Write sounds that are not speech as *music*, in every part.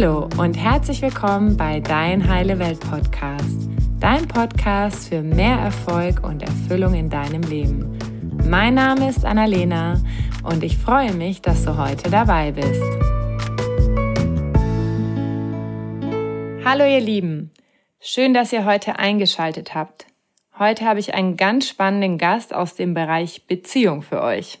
Hallo und herzlich willkommen bei Dein Heile Welt Podcast, dein Podcast für mehr Erfolg und Erfüllung in deinem Leben. Mein Name ist Annalena und ich freue mich, dass du heute dabei bist. Hallo ihr Lieben, schön, dass ihr heute eingeschaltet habt. Heute habe ich einen ganz spannenden Gast aus dem Bereich Beziehung für euch.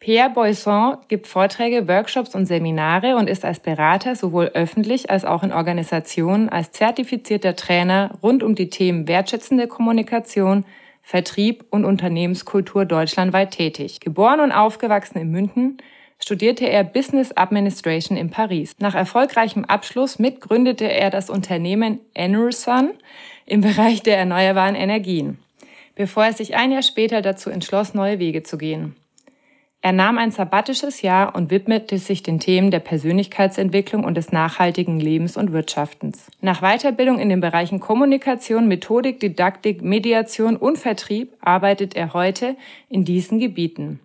Pierre Boisson gibt Vorträge, Workshops und Seminare und ist als Berater sowohl öffentlich als auch in Organisationen als zertifizierter Trainer rund um die Themen wertschätzende Kommunikation, Vertrieb und Unternehmenskultur deutschlandweit tätig. Geboren und aufgewachsen in München, studierte er Business Administration in Paris. Nach erfolgreichem Abschluss mitgründete er das Unternehmen Enerson im Bereich der erneuerbaren Energien, bevor er sich ein Jahr später dazu entschloss, neue Wege zu gehen. Er nahm ein sabbatisches Jahr und widmete sich den Themen der Persönlichkeitsentwicklung und des nachhaltigen Lebens und Wirtschaftens. Nach Weiterbildung in den Bereichen Kommunikation, Methodik, Didaktik, Mediation und Vertrieb arbeitet er heute in diesen Gebieten.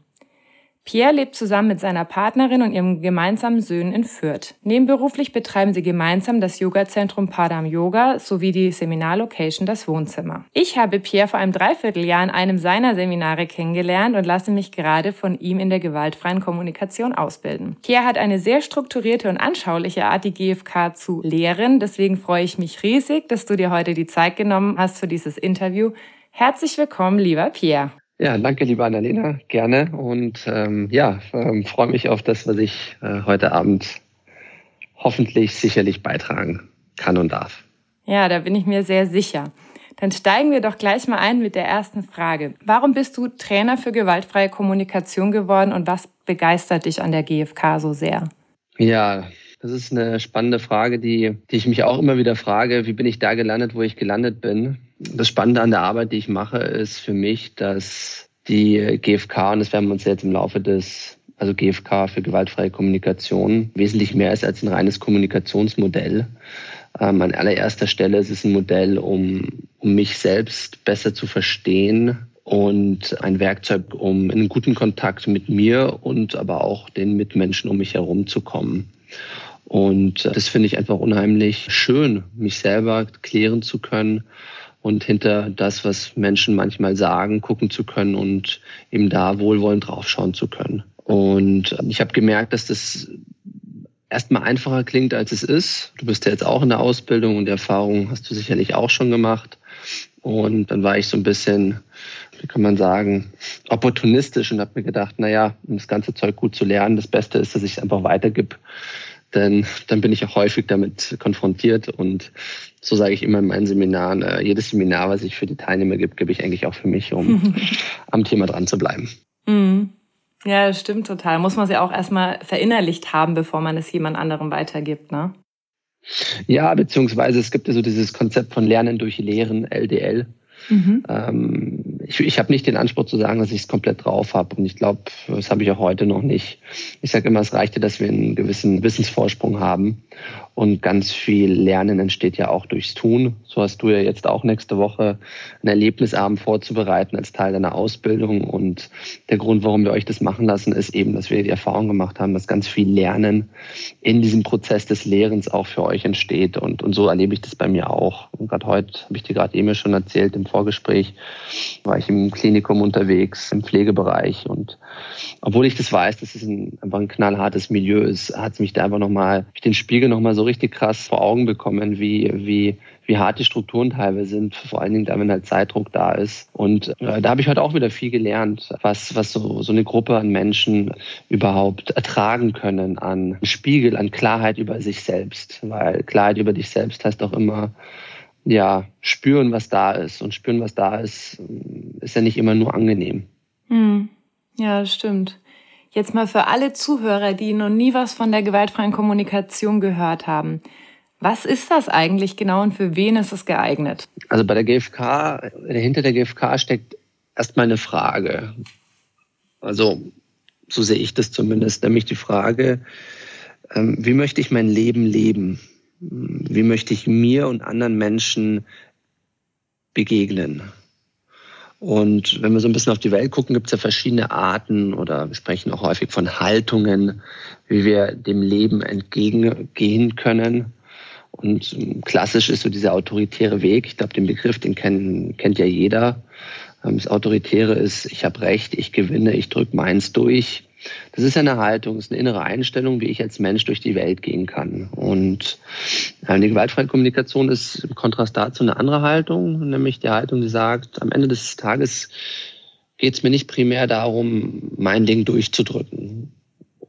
Pierre lebt zusammen mit seiner Partnerin und ihrem gemeinsamen Söhnen in Fürth. Nebenberuflich betreiben sie gemeinsam das Yoga-Zentrum Padam Yoga sowie die Seminarlocation Das Wohnzimmer. Ich habe Pierre vor einem Dreivierteljahr in einem seiner Seminare kennengelernt und lasse mich gerade von ihm in der gewaltfreien Kommunikation ausbilden. Pierre hat eine sehr strukturierte und anschauliche Art, die GfK zu lehren. Deswegen freue ich mich riesig, dass du dir heute die Zeit genommen hast für dieses Interview. Herzlich willkommen, lieber Pierre. Ja, danke, liebe Annalena, gerne. Und ähm, ja, ähm, freue mich auf das, was ich äh, heute Abend hoffentlich sicherlich beitragen kann und darf. Ja, da bin ich mir sehr sicher. Dann steigen wir doch gleich mal ein mit der ersten Frage. Warum bist du Trainer für gewaltfreie Kommunikation geworden und was begeistert dich an der GfK so sehr? Ja, das ist eine spannende Frage, die, die ich mich auch immer wieder frage. Wie bin ich da gelandet, wo ich gelandet bin? Das Spannende an der Arbeit, die ich mache, ist für mich, dass die GfK, und das werden wir uns jetzt im Laufe des, also GfK für gewaltfreie Kommunikation, wesentlich mehr ist als ein reines Kommunikationsmodell. Ähm, an allererster Stelle ist es ein Modell, um, um mich selbst besser zu verstehen und ein Werkzeug, um in einen guten Kontakt mit mir und aber auch den Mitmenschen um mich herum zu kommen. Und das finde ich einfach unheimlich schön, mich selber klären zu können und hinter das, was Menschen manchmal sagen, gucken zu können und eben da wohlwollend draufschauen zu können. Und ich habe gemerkt, dass das erstmal einfacher klingt, als es ist. Du bist ja jetzt auch in der Ausbildung und die Erfahrung hast du sicherlich auch schon gemacht. Und dann war ich so ein bisschen, wie kann man sagen, opportunistisch und habe mir gedacht, naja, um das ganze Zeug gut zu lernen, das Beste ist, dass ich es einfach weitergib denn dann bin ich auch häufig damit konfrontiert und so sage ich immer in meinen Seminaren, äh, jedes Seminar, was ich für die Teilnehmer gebe, gebe ich eigentlich auch für mich, um *laughs* am Thema dran zu bleiben. Mhm. Ja, das stimmt total. Muss man es ja auch erstmal verinnerlicht haben, bevor man es jemand anderem weitergibt, ne? Ja, beziehungsweise es gibt ja so dieses Konzept von Lernen durch Lehren, LDL. Mhm. Ähm, ich ich habe nicht den Anspruch zu sagen, dass ich es komplett drauf habe. Und ich glaube, das habe ich auch heute noch nicht. Ich sage immer, es reichte, dass wir einen gewissen Wissensvorsprung haben. Und ganz viel Lernen entsteht ja auch durchs Tun. So hast du ja jetzt auch nächste Woche einen Erlebnisabend vorzubereiten als Teil deiner Ausbildung. Und der Grund, warum wir euch das machen lassen, ist eben, dass wir die Erfahrung gemacht haben, dass ganz viel Lernen in diesem Prozess des Lehrens auch für euch entsteht. Und, und so erlebe ich das bei mir auch. Und gerade heute habe ich dir gerade eben schon erzählt im Vorgespräch, war ich im Klinikum unterwegs, im Pflegebereich. Und obwohl ich das weiß, dass es ein, einfach ein knallhartes Milieu ist, hat es mich da einfach nochmal, den Spiegel nochmal so richtig krass vor Augen bekommen, wie, wie, wie hart die Strukturen teilweise sind, vor allen Dingen da, wenn halt Zeitdruck da ist. Und äh, da habe ich heute auch wieder viel gelernt, was, was so, so eine Gruppe an Menschen überhaupt ertragen können an Spiegel, an Klarheit über sich selbst. Weil Klarheit über dich selbst heißt auch immer, ja, spüren, was da ist. Und spüren, was da ist, ist ja nicht immer nur angenehm. Hm. Ja, das stimmt. Jetzt mal für alle Zuhörer, die noch nie was von der gewaltfreien Kommunikation gehört haben. Was ist das eigentlich genau und für wen ist es geeignet? Also bei der GfK, hinter der GfK steckt erstmal eine Frage. Also so sehe ich das zumindest, nämlich die Frage, ähm, wie möchte ich mein Leben leben? Wie möchte ich mir und anderen Menschen begegnen? Und wenn wir so ein bisschen auf die Welt gucken, gibt es ja verschiedene Arten oder wir sprechen auch häufig von Haltungen, wie wir dem Leben entgegengehen können. Und klassisch ist so dieser autoritäre Weg. Ich glaube, den Begriff, den kennt, kennt ja jeder. Ähm, das Autoritäre ist, ich habe Recht, ich gewinne, ich drücke meins durch. Das ist eine Haltung, das ist eine innere Einstellung, wie ich als Mensch durch die Welt gehen kann. Und äh, die gewaltfreie Kommunikation ist im Kontrast dazu eine andere Haltung, nämlich die Haltung, die sagt, am Ende des Tages geht es mir nicht primär darum, mein Ding durchzudrücken.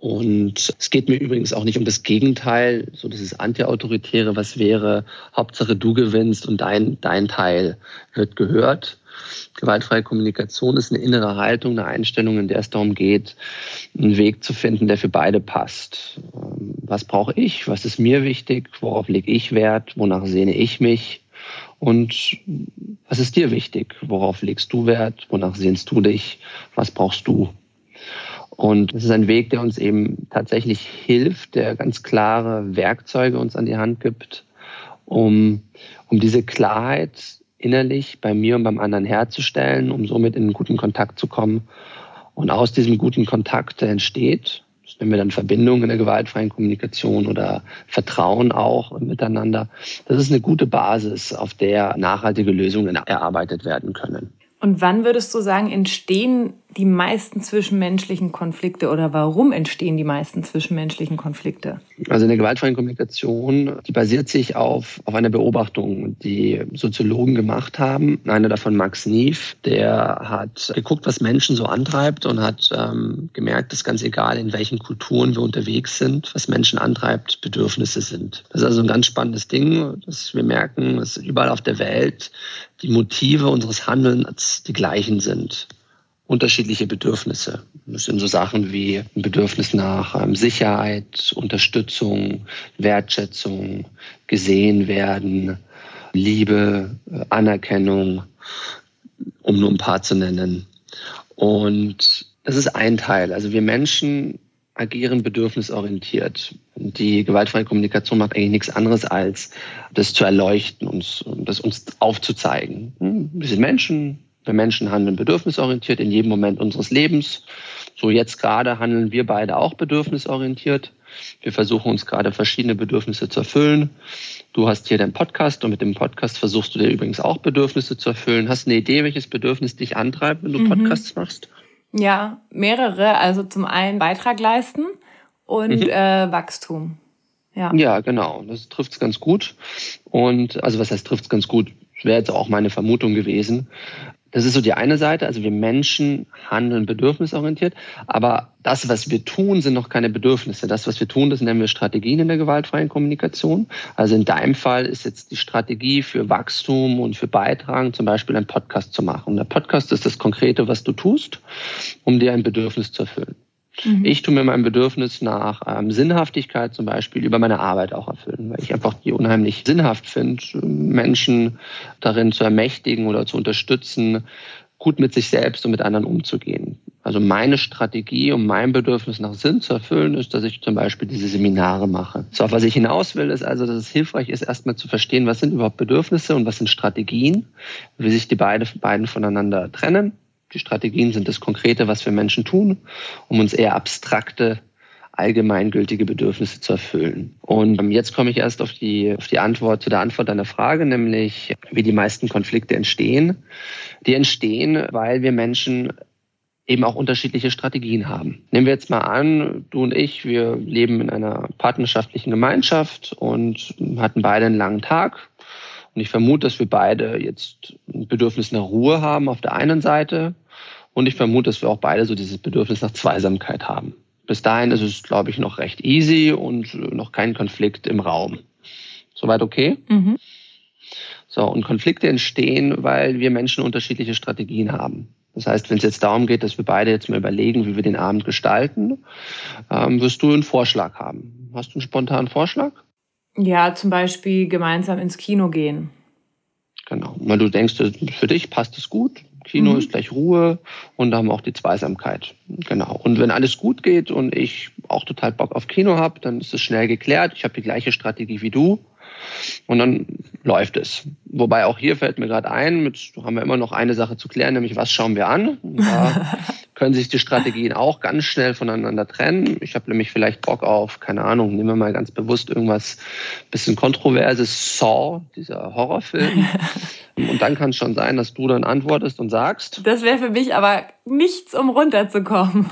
Und es geht mir übrigens auch nicht um das Gegenteil, so dieses Anti-Autoritäre, was wäre, Hauptsache du gewinnst und dein, dein Teil wird gehört. Gewaltfreie Kommunikation ist eine innere Haltung, eine Einstellung, in der es darum geht, einen Weg zu finden, der für beide passt. Ähm, was brauche ich? Was ist mir wichtig? Worauf lege ich Wert? Wonach sehne ich mich? Und was ist dir wichtig? Worauf legst du Wert? Wonach sehnst du dich? Was brauchst du? Und es ist ein Weg, der uns eben tatsächlich hilft, der ganz klare Werkzeuge uns an die Hand gibt, um, um diese Klarheit innerlich bei mir und beim anderen herzustellen, um somit in einen guten Kontakt zu kommen. Und aus diesem guten Kontakt entsteht, das nennen wir dann Verbindung in der gewaltfreien Kommunikation oder Vertrauen auch miteinander. Das ist eine gute Basis, auf der nachhaltige Lösungen erarbeitet werden können. Und wann würdest du sagen, entstehen die meisten zwischenmenschlichen Konflikte oder warum entstehen die meisten zwischenmenschlichen Konflikte? Also eine gewaltfreie Kommunikation, die basiert sich auf, auf einer Beobachtung, die Soziologen gemacht haben. Einer davon, Max Neef, der hat geguckt, was Menschen so antreibt und hat ähm, gemerkt, dass ganz egal, in welchen Kulturen wir unterwegs sind, was Menschen antreibt, Bedürfnisse sind. Das ist also ein ganz spannendes Ding, dass wir merken, dass überall auf der Welt die Motive unseres Handelns die gleichen sind unterschiedliche Bedürfnisse. Das sind so Sachen wie ein Bedürfnis nach ähm, Sicherheit, Unterstützung, Wertschätzung, gesehen werden, Liebe, äh, Anerkennung, um nur ein paar zu nennen. Und das ist ein Teil. Also wir Menschen agieren bedürfnisorientiert. Die gewaltfreie Kommunikation macht eigentlich nichts anderes, als das zu erleuchten und das uns aufzuzeigen. Hm, wir sind Menschen, wir Menschen handeln bedürfnisorientiert in jedem Moment unseres Lebens. So jetzt gerade handeln wir beide auch bedürfnisorientiert. Wir versuchen uns gerade verschiedene Bedürfnisse zu erfüllen. Du hast hier deinen Podcast und mit dem Podcast versuchst du dir übrigens auch Bedürfnisse zu erfüllen. Hast du eine Idee, welches Bedürfnis dich antreibt, wenn du mhm. Podcasts machst? Ja, mehrere. Also zum einen Beitrag leisten und mhm. äh, Wachstum. Ja. ja, genau. Das trifft es ganz gut. Und also was heißt trifft es ganz gut? Wäre jetzt auch meine Vermutung gewesen. Das ist so die eine Seite. Also wir Menschen handeln bedürfnisorientiert. Aber das, was wir tun, sind noch keine Bedürfnisse. Das, was wir tun, das nennen wir Strategien in der gewaltfreien Kommunikation. Also in deinem Fall ist jetzt die Strategie für Wachstum und für Beitragen zum Beispiel einen Podcast zu machen. Der Podcast ist das Konkrete, was du tust, um dir ein Bedürfnis zu erfüllen. Mhm. Ich tue mir mein Bedürfnis nach ähm, Sinnhaftigkeit zum Beispiel über meine Arbeit auch erfüllen, weil ich einfach die unheimlich sinnhaft finde, Menschen darin zu ermächtigen oder zu unterstützen, gut mit sich selbst und mit anderen umzugehen. Also meine Strategie, um mein Bedürfnis nach Sinn zu erfüllen, ist, dass ich zum Beispiel diese Seminare mache. So, auf was ich hinaus will, ist also, dass es hilfreich ist, erstmal zu verstehen, was sind überhaupt Bedürfnisse und was sind Strategien, wie sich die beide, beiden voneinander trennen die Strategien sind das Konkrete, was wir Menschen tun, um uns eher abstrakte, allgemeingültige Bedürfnisse zu erfüllen. Und jetzt komme ich erst auf die, auf die Antwort zu der Antwort deiner Frage, nämlich wie die meisten Konflikte entstehen. Die entstehen, weil wir Menschen eben auch unterschiedliche Strategien haben. Nehmen wir jetzt mal an, du und ich, wir leben in einer partnerschaftlichen Gemeinschaft und hatten beide einen langen Tag und ich vermute, dass wir beide jetzt ein Bedürfnis nach Ruhe haben auf der einen Seite. Und ich vermute, dass wir auch beide so dieses Bedürfnis nach Zweisamkeit haben. Bis dahin ist es, glaube ich, noch recht easy und noch kein Konflikt im Raum. Soweit okay? Mhm. So, und Konflikte entstehen, weil wir Menschen unterschiedliche Strategien haben. Das heißt, wenn es jetzt darum geht, dass wir beide jetzt mal überlegen, wie wir den Abend gestalten, ähm, wirst du einen Vorschlag haben. Hast du einen spontanen Vorschlag? Ja, zum Beispiel gemeinsam ins Kino gehen. Genau. Weil du denkst, für dich passt es gut. Kino mhm. ist gleich Ruhe und da haben wir auch die Zweisamkeit. Genau. Und wenn alles gut geht und ich auch total Bock auf Kino habe, dann ist es schnell geklärt. Ich habe die gleiche Strategie wie du. Und dann läuft es. Wobei auch hier fällt mir gerade ein, mit, haben wir immer noch eine Sache zu klären, nämlich was schauen wir an. *laughs* Da können sich die Strategien auch ganz schnell voneinander trennen. Ich habe nämlich vielleicht Bock auf, keine Ahnung, nehmen wir mal ganz bewusst irgendwas bisschen kontroverses, Saw, dieser Horrorfilm. *laughs* Und dann kann es schon sein, dass du dann antwortest und sagst. Das wäre für mich aber nichts, um runterzukommen.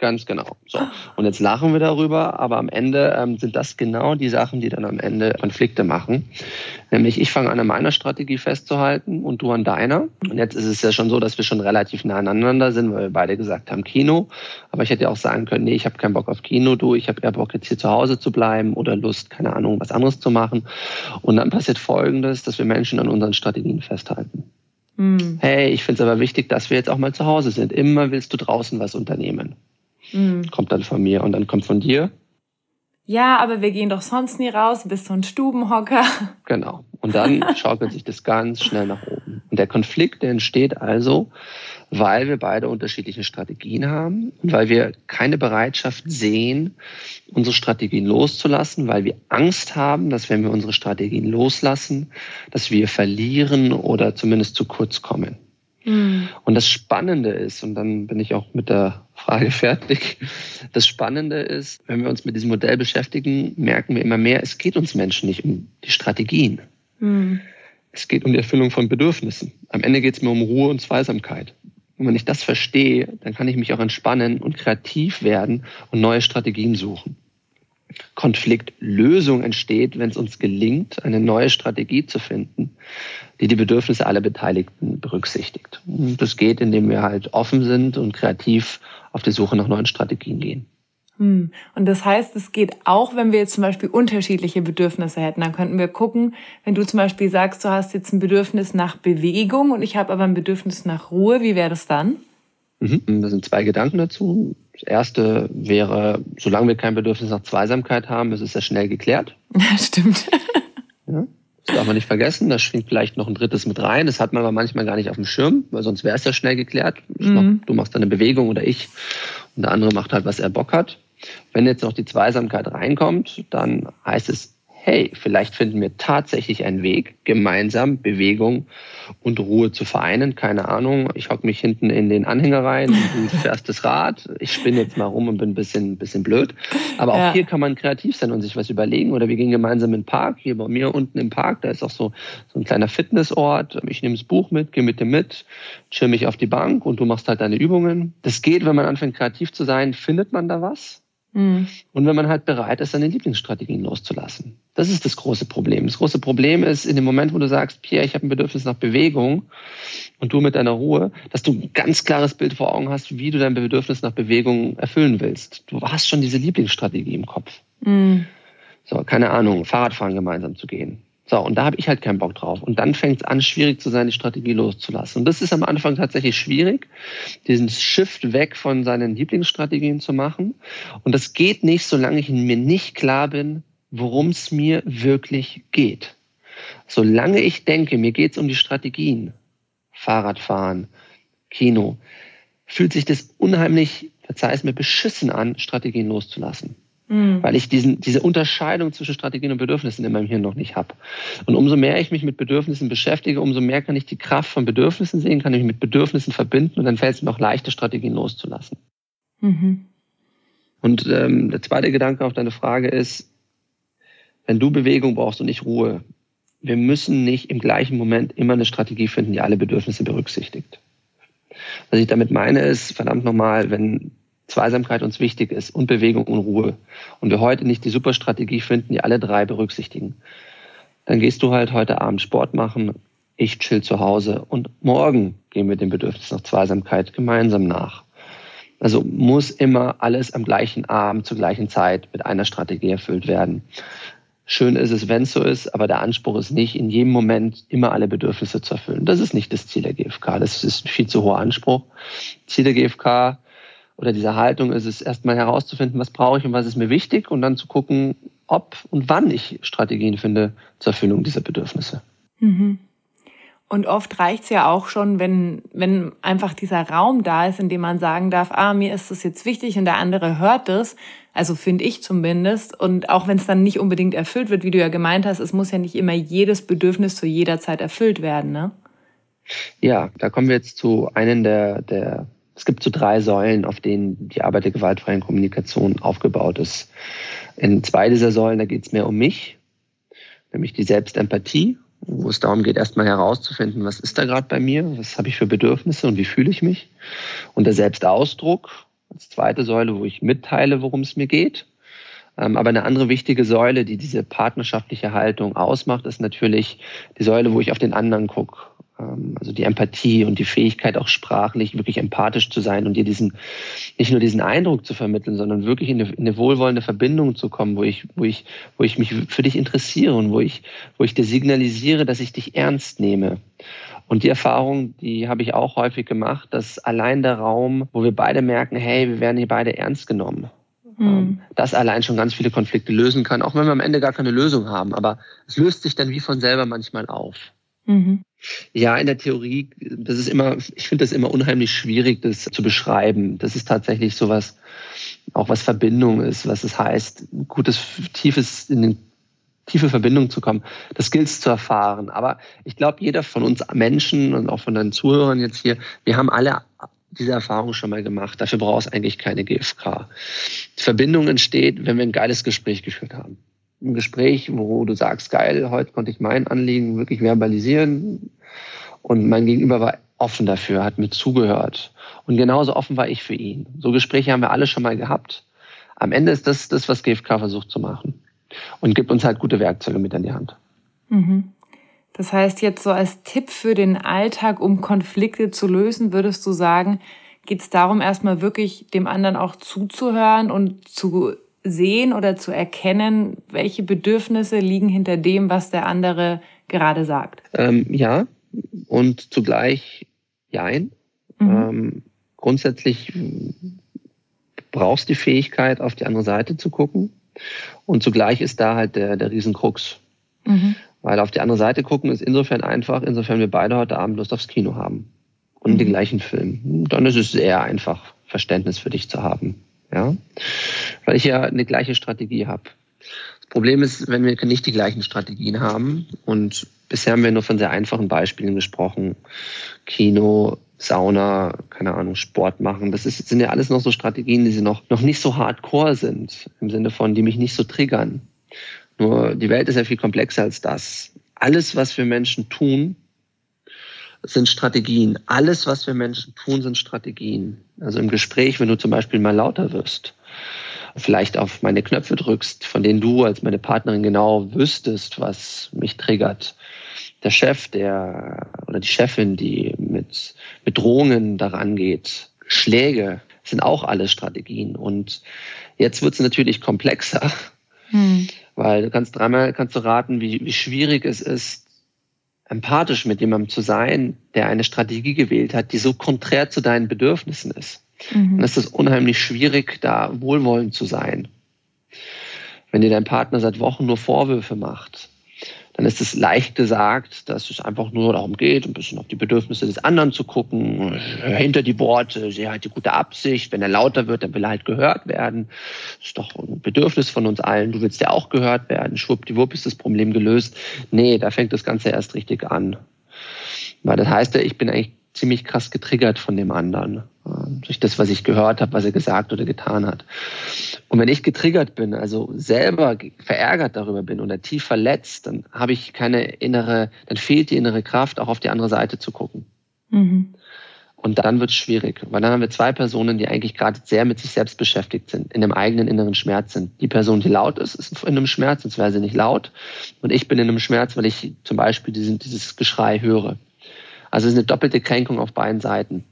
Ganz genau. So. Und jetzt lachen wir darüber, aber am Ende ähm, sind das genau die Sachen, die dann am Ende Konflikte machen. Nämlich ich fange an, an meiner Strategie festzuhalten und du an deiner. Und jetzt ist es ja schon so, dass wir schon relativ nah aneinander sind, weil wir beide gesagt haben Kino. Aber ich hätte ja auch sagen können, nee, ich habe keinen Bock auf Kino, du, ich habe eher Bock jetzt hier zu Hause zu bleiben oder Lust, keine Ahnung, was anderes zu machen. Und dann passiert Folgendes, dass wir Menschen an unseren Strategien festhalten. Hm. Hey, ich finde es aber wichtig, dass wir jetzt auch mal zu Hause sind. Immer willst du draußen was unternehmen. Mhm. Kommt dann von mir und dann kommt von dir. Ja, aber wir gehen doch sonst nie raus, bist so ein Stubenhocker. *laughs* Genau. Und dann schaukelt sich das ganz schnell nach oben. Und der Konflikt, der entsteht also, weil wir beide unterschiedliche Strategien haben und weil wir keine Bereitschaft sehen, unsere Strategien loszulassen, weil wir Angst haben, dass wenn wir unsere Strategien loslassen, dass wir verlieren oder zumindest zu kurz kommen. Mhm. Und das Spannende ist, und dann bin ich auch mit der Frage *laughs* fertig, das Spannende ist, wenn wir uns mit diesem Modell beschäftigen, merken wir immer mehr, es geht uns Menschen nicht um die Strategien. Mhm. Es geht um die Erfüllung von Bedürfnissen. Am Ende geht es mir um Ruhe und Zweisamkeit. Und wenn ich das verstehe, dann kann ich mich auch entspannen und kreativ werden und neue Strategien suchen. Konfliktlösung entsteht, wenn es uns gelingt, eine neue Strategie zu finden, die die Bedürfnisse aller Beteiligten berücksichtigt. Und das geht, indem wir halt offen sind und kreativ auf die Suche nach neuen Strategien gehen. Hm. Und das heißt, es geht auch, wenn wir jetzt zum Beispiel unterschiedliche Bedürfnisse hätten. Dann könnten wir gucken, wenn du zum Beispiel sagst, du hast jetzt ein Bedürfnis nach Bewegung und ich habe aber ein Bedürfnis nach Ruhe, wie wäre das dann? Mhm. Da sind zwei Gedanken dazu. Das erste wäre, solange wir kein Bedürfnis nach Zweisamkeit haben, ist es sehr schnell geklärt. *laughs* Ja, stimmt. Ja, darf man nicht vergessen. Da schwingt vielleicht noch ein drittes mit rein. Das hat man aber manchmal gar nicht auf dem Schirm, weil sonst wäre es ja schnell geklärt. Mhm. Mach, du machst eine Bewegung oder ich und der andere macht halt, was er Bock hat. Wenn jetzt noch die Zweisamkeit reinkommt, dann heißt es, hey, vielleicht finden wir tatsächlich einen Weg, gemeinsam Bewegung und Ruhe zu vereinen. Keine Ahnung, ich hocke mich hinten in den Anhänger rein und du *laughs* fährst das Rad. Ich spinne jetzt mal rum und bin ein bisschen, bisschen blöd. Aber auch ja. hier kann man kreativ sein und sich was überlegen. Oder wir gehen gemeinsam in den Park, hier bei mir unten im Park, da ist auch so, so ein kleiner Fitnessort. Ich nehme das Buch mit, gehe mit dir mit, chill mich auf die Bank und du machst halt deine Übungen. Das geht, wenn man anfängt kreativ zu sein, findet man da was. Mhm. Und wenn man halt bereit ist, seine Lieblingsstrategien loszulassen. Das ist das große Problem. Das große Problem ist, in dem Moment, wo du sagst, Pierre, ich habe ein Bedürfnis nach Bewegung und du mit deiner Ruhe, dass du ein ganz klares Bild vor Augen hast, wie du dein Bedürfnis nach Bewegung erfüllen willst. Du hast schon diese Lieblingsstrategie im Kopf. Mhm. So, keine Ahnung, Fahrradfahren gemeinsam zu gehen. So, und da habe ich halt keinen Bock drauf. Und dann fängt es an, schwierig zu sein, die Strategie loszulassen. Und das ist am Anfang tatsächlich schwierig, diesen Shift weg von seinen Lieblingsstrategien zu machen. Und das geht nicht, solange ich mir nicht klar bin, worum es mir wirklich geht. Solange ich denke, mir geht es um die Strategien, Fahrradfahren, Kino, fühlt sich das unheimlich, verzeih es mir, beschissen an, Strategien loszulassen. Mhm. Weil ich diesen, diese Unterscheidung zwischen Strategien und Bedürfnissen in meinem Hirn noch nicht habe. Und umso mehr ich mich mit Bedürfnissen beschäftige, umso mehr kann ich die Kraft von Bedürfnissen sehen, kann ich mich mit Bedürfnissen verbinden und dann fällt es mir auch leichter, Strategien loszulassen. Mhm. Und ähm, der zweite Gedanke auf deine Frage ist, wenn du Bewegung brauchst und nicht Ruhe, wir müssen nicht im gleichen Moment immer eine Strategie finden, die alle Bedürfnisse berücksichtigt. Was ich damit meine ist, verdammt nochmal, wenn Zweisamkeit uns wichtig ist und Bewegung und Ruhe und wir heute nicht die Superstrategie finden, die alle drei berücksichtigen, dann gehst du halt heute Abend Sport machen, ich chill zu Hause und morgen gehen wir dem Bedürfnis nach Zweisamkeit gemeinsam nach. Also muss immer alles am gleichen Abend zur gleichen Zeit mit einer Strategie erfüllt werden. Schön ist es, wenn es so ist, aber der Anspruch ist nicht, in jedem Moment immer alle Bedürfnisse zu erfüllen. Das ist nicht das Ziel der GfK. Das ist ein viel zu hoher Anspruch. Ziel der GfK oder dieser Haltung ist es, erstmal herauszufinden, was brauche ich und was ist mir wichtig und dann zu gucken, ob und wann ich Strategien finde zur Erfüllung dieser Bedürfnisse. Mhm. Und oft reicht es ja auch schon, wenn, wenn einfach dieser Raum da ist, in dem man sagen darf, ah, mir ist das jetzt wichtig und der andere hört das. Also finde ich zumindest. Und auch wenn es dann nicht unbedingt erfüllt wird, wie du ja gemeint hast, es muss ja nicht immer jedes Bedürfnis zu jeder Zeit erfüllt werden, ne? Ja, da kommen wir jetzt zu einem der, der es gibt so drei Säulen, auf denen die Arbeit der gewaltfreien Kommunikation aufgebaut ist. In zwei dieser Säulen, da geht es mehr um mich, nämlich die Selbstempathie wo es darum geht, erstmal herauszufinden, was ist da gerade bei mir, was habe ich für Bedürfnisse und wie fühle ich mich. Und der Selbstausdruck als zweite Säule, wo ich mitteile, worum es mir geht. Ähm, aber eine andere wichtige Säule, die diese partnerschaftliche Haltung ausmacht, ist natürlich die Säule, wo ich auf den anderen gucke also die Empathie und die Fähigkeit auch sprachlich wirklich empathisch zu sein und dir diesen, nicht nur diesen Eindruck zu vermitteln, sondern wirklich in eine, in eine, wohlwollende Verbindung zu kommen, wo ich, wo ich, wo ich mich für dich interessiere und wo ich, wo ich dir signalisiere, dass ich dich ernst nehme. Und die Erfahrung, die habe ich auch häufig gemacht, dass allein der Raum, wo wir beide merken, hey, wir werden hier beide ernst genommen, mhm. das allein schon ganz viele Konflikte lösen kann, auch wenn wir am Ende gar keine Lösung haben. Aber es löst sich dann wie von selber manchmal auf. Mhm. Ja, in der Theorie, das ist immer, ich finde das immer unheimlich schwierig, das zu beschreiben. Das ist tatsächlich sowas, auch was Verbindung ist, was es heißt, gutes, tiefes, in eine tiefe Verbindung zu kommen, das gilt es zu erfahren. Aber ich glaube, jeder von uns Menschen und auch von deinen Zuhörern jetzt hier, wir haben alle diese Erfahrung schon mal gemacht. Dafür braucht es eigentlich keine GFK. Die Verbindung entsteht, wenn wir ein geiles Gespräch geführt haben ein Gespräch, wo du sagst, geil, heute konnte ich mein Anliegen wirklich verbalisieren und mein Gegenüber war offen dafür, hat mir zugehört. Und genauso offen war ich für ihn. So Gespräche haben wir alle schon mal gehabt. Am Ende ist das das, was GFK versucht zu machen und gibt uns halt gute Werkzeuge mit an die Hand. Mhm. Das heißt, jetzt so als Tipp für den Alltag, um Konflikte zu lösen, würdest du sagen, geht es darum, erstmal wirklich dem anderen auch zuzuhören und zu sehen oder zu erkennen, welche Bedürfnisse liegen hinter dem, was der andere gerade sagt? Ähm, ja, und zugleich jein. Mhm. Ähm, grundsätzlich brauchst du die Fähigkeit, auf die andere Seite zu gucken. Und zugleich ist da halt der, der Riesenkrux. Mhm. Weil auf die andere Seite gucken ist insofern einfach, insofern wir beide heute Abend Lust aufs Kino haben. Und mhm. den gleichen Film. Dann ist es sehr einfach, Verständnis für dich zu haben. Ja? Weil ich ja eine gleiche Strategie habe. Das Problem ist, wenn wir nicht die gleichen Strategien haben und bisher haben wir nur von sehr einfachen Beispielen gesprochen. Kino, Sauna, keine Ahnung, Sport machen. Das ist, sind ja alles noch so Strategien, die noch, noch nicht so hardcore sind, im Sinne von, die mich nicht so triggern. Nur die Welt ist ja viel komplexer als das. Alles, was wir Menschen tun, sind Strategien. Alles, was wir Menschen tun, sind Strategien. Also im Gespräch, wenn du zum Beispiel mal lauter wirst, vielleicht auf meine Knöpfe drückst, von denen du als meine Partnerin genau wüsstest, was mich triggert. Der Chef, der oder die Chefin, die mit, mit Drohungen daran geht, Schläge, sind auch alles Strategien. Und jetzt wird es natürlich komplexer, hm. weil du kannst dreimal kannst du raten, wie, wie schwierig es ist, empathisch mit jemandem zu sein, der eine Strategie gewählt hat, die so konträr zu deinen Bedürfnissen ist. Mhm. Dann ist es unheimlich schwierig, da wohlwollend zu sein. Wenn dir dein Partner seit Wochen nur Vorwürfe macht, dann ist es leicht gesagt, dass es einfach nur darum geht, ein bisschen auf die Bedürfnisse des anderen zu gucken, hinter die Worte, sie hat die gute Absicht, wenn er lauter wird, dann will er halt gehört werden. Das ist doch ein Bedürfnis von uns allen, du willst ja auch gehört werden, schwuppdiwupp ist das Problem gelöst. Nee, da fängt das Ganze erst richtig an. Weil das heißt ja, ich bin eigentlich ziemlich krass getriggert von dem anderen. Durch das, was ich gehört habe, was er gesagt oder getan hat. Und wenn ich getriggert bin, also selber verärgert darüber bin oder tief verletzt, dann habe ich keine innere, dann fehlt die innere Kraft, auch auf die andere Seite zu gucken. Mhm. Und dann wird es schwierig, weil dann haben wir zwei Personen, die eigentlich gerade sehr mit sich selbst beschäftigt sind, in einem eigenen inneren Schmerz sind. Die Person, die laut ist, ist in einem Schmerz, sonst wäre sie nicht laut. Und ich bin in einem Schmerz, weil ich zum Beispiel diesen, dieses Geschrei höre. Also es ist eine doppelte Kränkung auf beiden Seiten.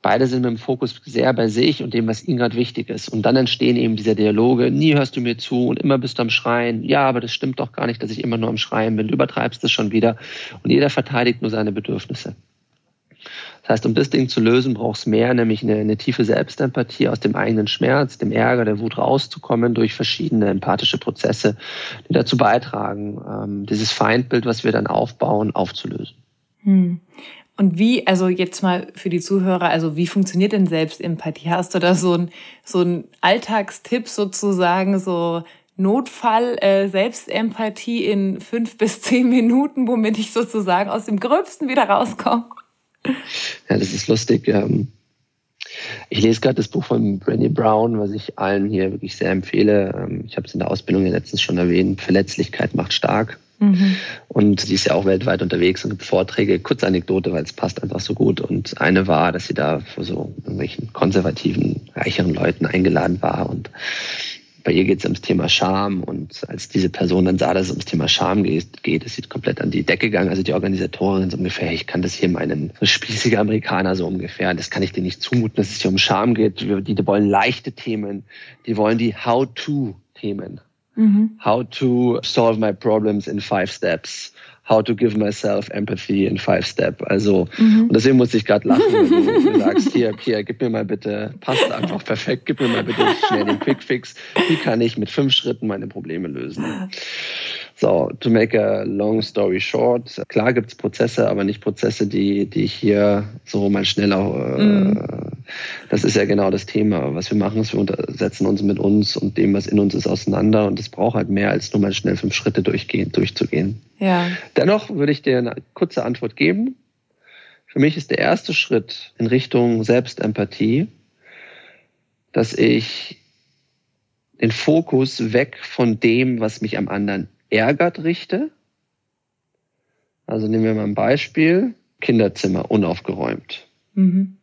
Beide sind mit dem Fokus sehr bei sich und dem, was ihnen gerade wichtig ist. Und dann entstehen eben diese Dialoge, nie hörst du mir zu und immer bist du am Schreien. Ja, aber das stimmt doch gar nicht, dass ich immer nur am Schreien bin. Du übertreibst es schon wieder. Und jeder verteidigt nur seine Bedürfnisse. Das heißt, um das Ding zu lösen, braucht es mehr, nämlich eine, eine, tiefe Selbstempathie aus dem eigenen Schmerz, dem Ärger, der Wut rauszukommen durch verschiedene empathische Prozesse, die dazu beitragen, ähm, dieses Feindbild, was wir dann aufbauen, aufzulösen. Hm. Und wie, also jetzt mal für die Zuhörer, also wie funktioniert denn Selbstempathie? Hast du da so ein so ein Alltagstipp sozusagen, so Notfall äh, Selbstempathie in fünf bis zehn Minuten, womit ich sozusagen aus dem Gröbsten wieder rauskomme? Ja, das ist lustig. Ähm, ich lese gerade das Buch von Brené Brown, was ich allen hier wirklich sehr empfehle. Ähm, ich habe es in der Ausbildung ja letztens schon erwähnt. Verletzlichkeit macht stark. Mhm. Und sie ist ja auch weltweit unterwegs und gibt Vorträge. Kurze Anekdote, weil es passt einfach so gut. Und eine war, dass sie da für so irgendwelchen konservativen, reicheren Leuten eingeladen war und bei ihr geht es ums Thema Scham und als diese Person dann sah, dass es ums Thema Scham geht, geht ist sie komplett an die Decke gegangen. Also die Organisatorin so ungefähr, ich kann das hier meinen so spießiger Amerikaner so ungefähr, das kann ich dir nicht zumuten, dass es hier um Scham geht. Die, die wollen leichte Themen, die wollen die How-to-Themen. Mhm. How to solve my problems in five steps how to give myself empathy in five step. Also, mhm. und deswegen muss ich gerade lachen, wenn *laughs* du sagst, hier, hier, gib mir mal bitte, passt einfach perfekt, gib mir mal bitte schnell den Quick Fix. Wie kann ich mit fünf Schritten meine Probleme lösen? So, to make a long story short, klar gibt's Prozesse, aber nicht Prozesse, die, die ich hier so mal schneller, äh, mm. Das ist ja genau das Thema. Was wir machen, ist, wir setzen uns mit uns und dem, was in uns ist, auseinander und es braucht halt mehr, als nur mal schnell fünf Schritte durchgehen, durchzugehen. Ja. Dennoch würde ich dir eine kurze Antwort geben. Für mich ist der erste Schritt in Richtung Selbstempathie, dass ich den Fokus weg von dem, was mich am anderen ärgert, richte. Also nehmen wir mal ein Beispiel. Kinderzimmer unaufgeräumt. Mhm.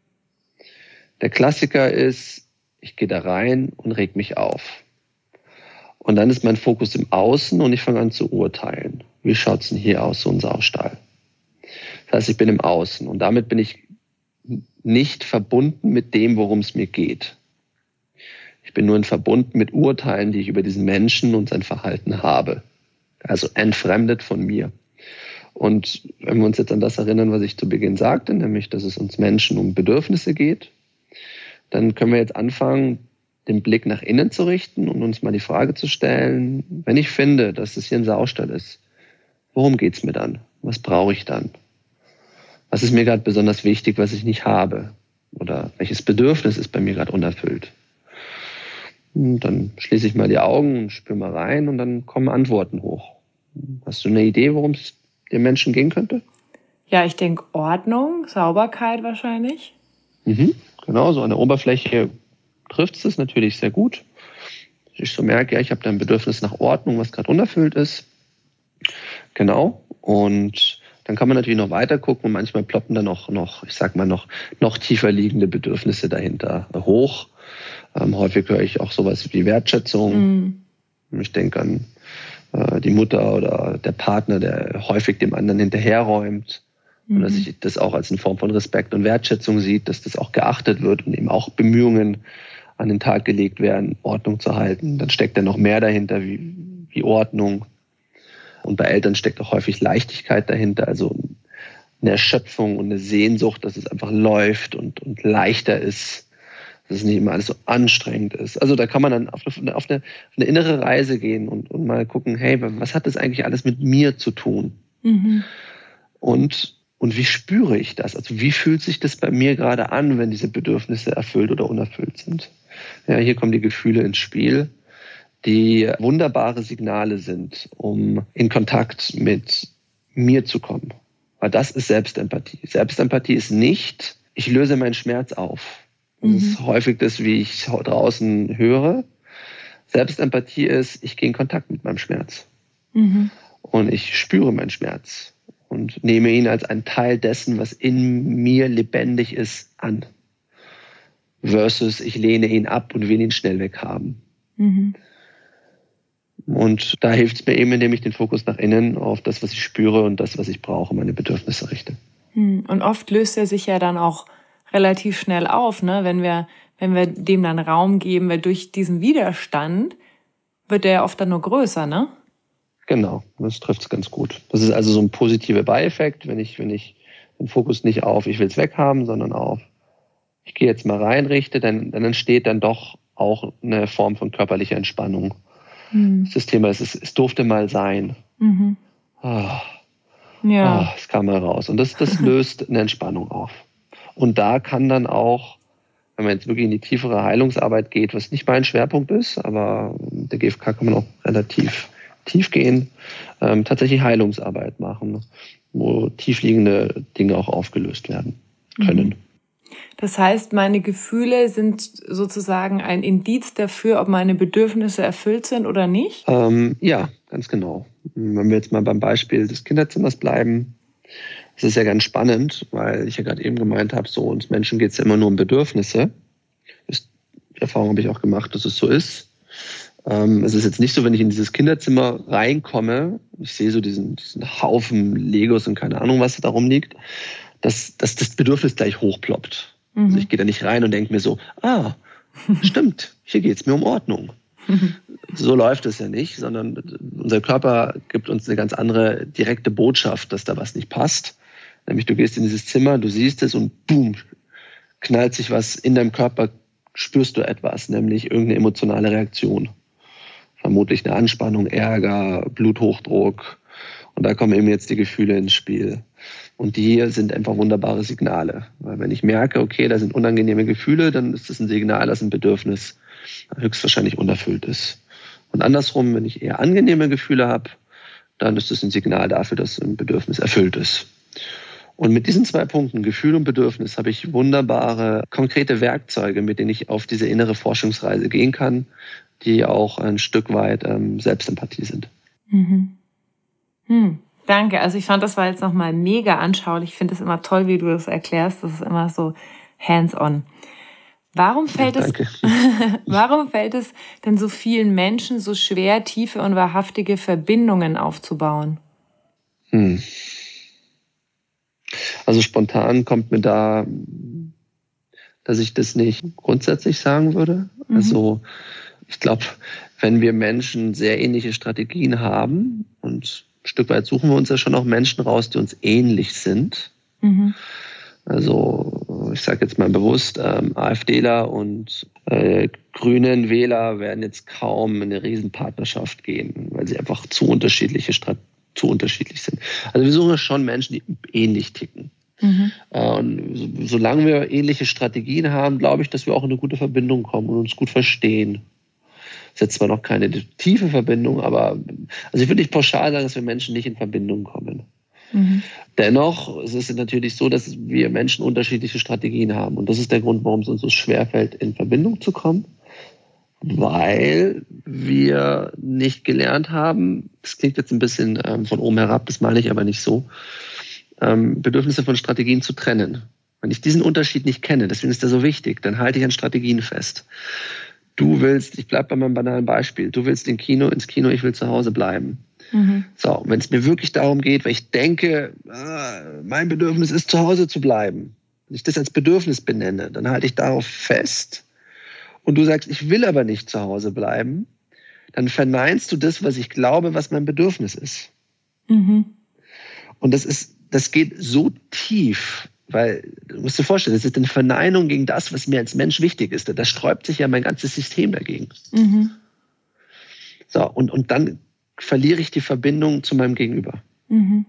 Der Klassiker ist, ich gehe da rein und reg mich auf. Und dann ist mein Fokus im Außen und ich fange an zu urteilen. Wie schaut's denn hier aus, so ein Saustall? Das heißt, ich bin im Außen und damit bin ich nicht verbunden mit dem, worum es mir geht. Ich bin nur in verbunden mit Urteilen, die ich über diesen Menschen und sein Verhalten habe also entfremdet von mir. Und wenn wir uns jetzt an das erinnern, was ich zu Beginn sagte, nämlich, dass es uns Menschen um Bedürfnisse geht, dann können wir jetzt anfangen, den Blick nach innen zu richten und uns mal die Frage zu stellen, wenn ich finde, dass es hier ein Saustall ist, worum geht's mir dann? Was brauche ich dann? Was ist mir gerade besonders wichtig, was ich nicht habe? Oder welches Bedürfnis ist bei mir gerade unerfüllt? Und dann schließe ich mal die Augen und spüre mal rein und dann kommen Antworten hoch. Hast du eine Idee, worum es den Menschen gehen könnte? Ja, ich denke Ordnung, Sauberkeit wahrscheinlich. Mhm, genau, so an der Oberfläche trifft es natürlich sehr gut. Ich so merke, ja, ich habe da ein Bedürfnis nach Ordnung, was gerade unerfüllt ist. Genau. Und dann kann man natürlich noch weiter gucken und manchmal ploppen da noch, noch, ich sag mal, noch, noch tiefer liegende Bedürfnisse dahinter hoch. Ähm, häufig höre ich auch sowas wie Wertschätzung. Mhm. Ich denke an äh, die Mutter oder der Partner, der häufig dem anderen hinterherräumt. Und dass mhm. ich das auch als eine Form von Respekt und Wertschätzung sieht, dass das auch geachtet wird und eben auch Bemühungen an den Tag gelegt werden, Ordnung zu halten. Dann steckt da noch mehr dahinter wie, wie Ordnung. Und bei Eltern steckt auch häufig Leichtigkeit dahinter, also eine Erschöpfung und eine Sehnsucht, dass es einfach läuft und, und leichter ist, dass es nicht immer alles so anstrengend ist. Also da kann man dann auf eine, auf eine, auf eine innere Reise gehen und, und mal gucken, hey, was hat das eigentlich alles mit mir zu tun? Mhm. Und, und wie spüre ich das? Also wie fühlt sich das bei mir gerade an, wenn diese Bedürfnisse erfüllt oder unerfüllt sind? Ja, hier kommen die Gefühle ins Spiel, die wunderbare Signale sind, um in Kontakt mit mir zu kommen. Weil das ist Selbstempathie. Selbstempathie ist nicht, ich löse meinen Schmerz auf das mhm. ist häufig das, wie ich draußen höre. Selbstempathie ist, ich gehe in Kontakt mit meinem Schmerz. Mhm. Und ich spüre meinen Schmerz und nehme ihn als einen Teil dessen, was in mir lebendig ist, an. Versus ich lehne ihn ab und will ihn schnell weghaben. Mhm. Und da hilft es mir eben, indem ich den Fokus nach innen auf das, was ich spüre und das, was ich brauche, meine Bedürfnisse richte. Hm. Und oft löst er sich ja dann auch relativ schnell auf, ne? wenn, wir, wenn wir dem dann Raum geben, weil durch diesen Widerstand wird der oft dann nur größer, ne? Genau, das trifft es ganz gut. Das ist also so ein positiver Beieffekt, wenn ich, wenn ich den Fokus nicht auf, ich will es weghaben, sondern auf, ich gehe jetzt mal reinrichte, dann, dann entsteht dann doch auch eine Form von körperlicher Entspannung. Mhm. Das Thema ist, es, es durfte mal sein. Mhm. Oh. Ja. Oh, es kam mal raus. Und das, das *laughs* löst eine Entspannung auf. Und da kann dann auch, wenn man jetzt wirklich in die tiefere Heilungsarbeit geht, was nicht mein Schwerpunkt ist, aber der GfK kann man auch relativ tief gehen, ähm, tatsächlich Heilungsarbeit machen, wo tiefliegende Dinge auch aufgelöst werden können. Mhm. Das heißt, meine Gefühle sind sozusagen ein Indiz dafür, ob meine Bedürfnisse erfüllt sind oder nicht? Ähm, ja, ganz genau. Wenn wir jetzt mal beim Beispiel des Kinderzimmers bleiben, das ist ja ganz spannend, weil ich ja gerade eben gemeint habe, so uns Menschen geht es ja immer nur um Bedürfnisse. Die Erfahrung habe ich auch gemacht, dass es so ist. Ähm, es ist jetzt nicht so, wenn ich in dieses Kinderzimmer reinkomme, ich sehe so diesen, diesen Haufen Legos und keine Ahnung, was da rumliegt, dass, dass das Bedürfnis gleich hochploppt. Mhm. Also ich gehe da nicht rein und denke mir so, ah, *laughs* stimmt, hier geht es mir um Ordnung. *laughs* So läuft es ja nicht, sondern unser Körper gibt uns eine ganz andere direkte Botschaft, dass da was nicht passt. Nämlich du gehst in dieses Zimmer, du siehst es und boom, knallt sich was in deinem Körper, spürst du etwas, nämlich irgendeine emotionale Reaktion. Vermutlich eine Anspannung, Ärger, Bluthochdruck. Und da kommen eben jetzt die Gefühle ins Spiel. Und die sind einfach wunderbare Signale. Weil wenn ich merke, okay, da sind unangenehme Gefühle, dann ist das ein Signal, dass ein Bedürfnis höchstwahrscheinlich unerfüllt ist. Und andersrum, wenn ich eher angenehme Gefühle habe, dann ist das ein Signal dafür, dass ein Bedürfnis erfüllt ist. Und mit diesen zwei Punkten, Gefühl und Bedürfnis, habe ich wunderbare, konkrete Werkzeuge, mit denen ich auf diese innere Forschungsreise gehen kann, die auch ein Stück weit ähm, Selbstempathie sind. Mhm. Hm. Danke. Also ich fand, das war jetzt nochmal mega anschaulich. Ich finde es immer toll, wie du das erklärst. Das ist immer so hands-on. Warum fällt, ja, es, *laughs* warum fällt es denn so vielen Menschen so schwer, tiefe und wahrhaftige Verbindungen aufzubauen? Hm. Also spontan kommt mir da, dass ich das nicht grundsätzlich sagen würde. Mhm. Also ich glaube, wenn wir Menschen sehr ähnliche Strategien haben und ein Stück weit suchen wir uns ja schon auch Menschen raus, die uns ähnlich sind. Mhm. Also ich sage jetzt mal bewusst, ähm, AfDler und äh, Grünen Wähler werden jetzt kaum in eine Riesenpartnerschaft gehen, weil sie einfach zu unterschiedliche zu unterschiedlich sind. Also wir suchen schon Menschen, die ähnlich ticken. Mhm. Äh, und solange wir ähnliche Strategien haben, glaube ich, dass wir auch in eine gute Verbindung kommen und uns gut verstehen ist jetzt zwar noch keine tiefe Verbindung, aber also ich würde nicht pauschal sagen, dass wir Menschen nicht in Verbindung kommen. Mhm. Dennoch es ist es natürlich so, dass wir Menschen unterschiedliche Strategien haben. Und das ist der Grund, warum es uns so schwerfällt, in Verbindung zu kommen. Weil wir nicht gelernt haben, das klingt jetzt ein bisschen ähm, von oben herab, das meine ich aber nicht so, ähm, Bedürfnisse von Strategien zu trennen. Wenn ich diesen Unterschied nicht kenne, deswegen ist der so wichtig, dann halte ich an Strategien fest. Du willst, ich bleibe bei meinem banalen Beispiel, du willst in Kino, ins Kino, ich will zu Hause bleiben. Mhm. So, wenn es mir wirklich darum geht, weil ich denke, ah, mein Bedürfnis ist, zu Hause zu bleiben, wenn ich das als Bedürfnis benenne, dann halte ich darauf fest und du sagst, ich will aber nicht zu Hause bleiben, dann verneinst du das, was ich glaube, was mein Bedürfnis ist. Mhm. Und das ist, das geht so tief, weil, du musst dir vorstellen, das ist eine Verneinung gegen das, was mir als Mensch wichtig ist. Da sträubt sich ja mein ganzes System dagegen. Mhm. So, und, und dann verliere ich die Verbindung zu meinem Gegenüber. Mhm.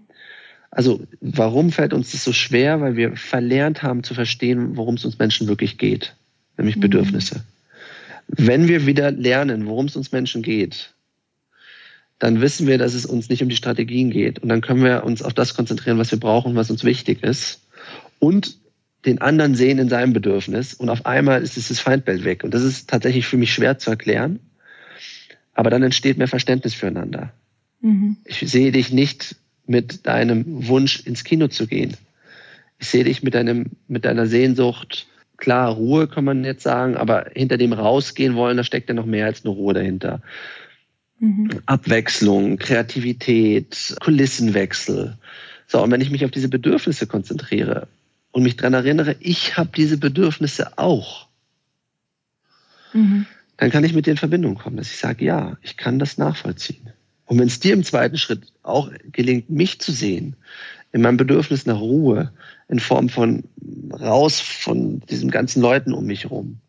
Also, warum fällt uns das so schwer? Weil wir verlernt haben zu verstehen, worum es uns Menschen wirklich geht, nämlich mhm. Bedürfnisse. Wenn wir wieder lernen, worum es uns Menschen geht, dann wissen wir, dass es uns nicht um die Strategien geht. Und dann können wir uns auf das konzentrieren, was wir brauchen, was uns wichtig ist und den anderen sehen in seinem Bedürfnis und auf einmal ist dieses Feindbild weg. Und das ist tatsächlich für mich schwer zu erklären. Aber dann entsteht mehr Verständnis füreinander. Mhm. Ich sehe dich nicht mit deinem Wunsch ins Kino zu gehen. Ich sehe dich mit deinem, mit deiner Sehnsucht. Klar, Ruhe kann man jetzt sagen, aber hinter dem rausgehen wollen, da steckt ja noch mehr als eine Ruhe dahinter. Mhm. Abwechslung, Kreativität, Kulissenwechsel. So, und wenn ich mich auf diese Bedürfnisse konzentriere, und mich daran erinnere, ich habe diese Bedürfnisse auch, mhm. dann kann ich mit dir in Verbindung kommen, dass ich sage, ja, ich kann das nachvollziehen. Und wenn es dir im zweiten Schritt auch gelingt, mich zu sehen, in meinem Bedürfnis nach Ruhe, in Form von raus von diesen ganzen Leuten um mich herum,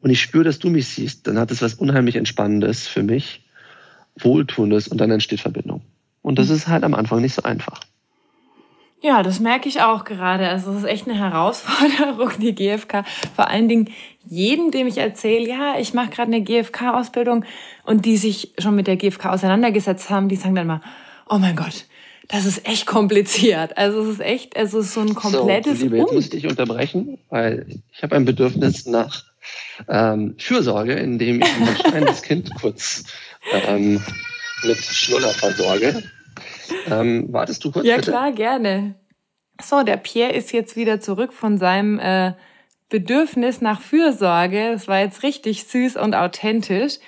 und ich spüre, dass du mich siehst, dann hat es was unheimlich Entspannendes für mich, Wohltuendes und dann entsteht Verbindung. Und das mhm. ist halt am Anfang nicht so einfach. Ja, das merke ich auch gerade. Also es ist echt eine Herausforderung, *laughs* die GfK. Vor allen Dingen jedem, dem ich erzähle, ja, ich mache gerade eine GfK-Ausbildung und die sich schon mit der GfK auseinandergesetzt haben, die sagen dann mal, oh mein Gott, das ist echt kompliziert. Also es ist echt, also es ist so ein komplettes. So, Liebe, jetzt muss ich dich unterbrechen, weil ich habe ein Bedürfnis nach ähm, Fürsorge, indem ich mein schreiendes *laughs* Kind kurz ähm, mit Schnuller versorge. Ähm, wartest du kurz? Ja, bitte? klar, gerne. So, der Pierre ist jetzt wieder zurück von seinem äh, Bedürfnis nach Fürsorge. Das war jetzt richtig süß und authentisch.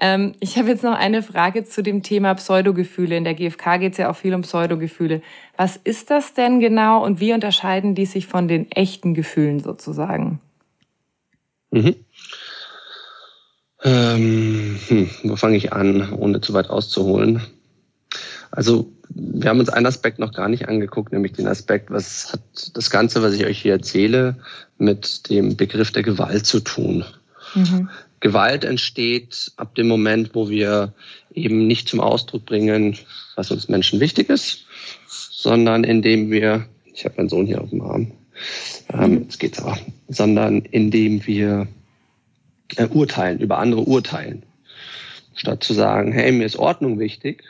Ähm, ich habe jetzt noch eine Frage zu dem Thema Pseudogefühle. In der GfK geht es ja auch viel um Pseudogefühle. Was ist das denn genau und wie unterscheiden die sich von den echten Gefühlen sozusagen? Mhm. Ähm, hm, wo fange ich an, ohne zu weit auszuholen? Also wir haben uns einen Aspekt noch gar nicht angeguckt, nämlich den Aspekt, was hat das Ganze, was ich euch hier erzähle, mit dem Begriff der Gewalt zu tun. Mhm. Gewalt entsteht ab dem Moment, wo wir eben nicht zum Ausdruck bringen, was uns Menschen wichtig ist, sondern indem wir, ich habe meinen Sohn hier auf dem Arm, ähm, jetzt geht's aber, sondern indem wir äh, urteilen, über andere urteilen. Statt zu sagen, hey, mir ist Ordnung wichtig,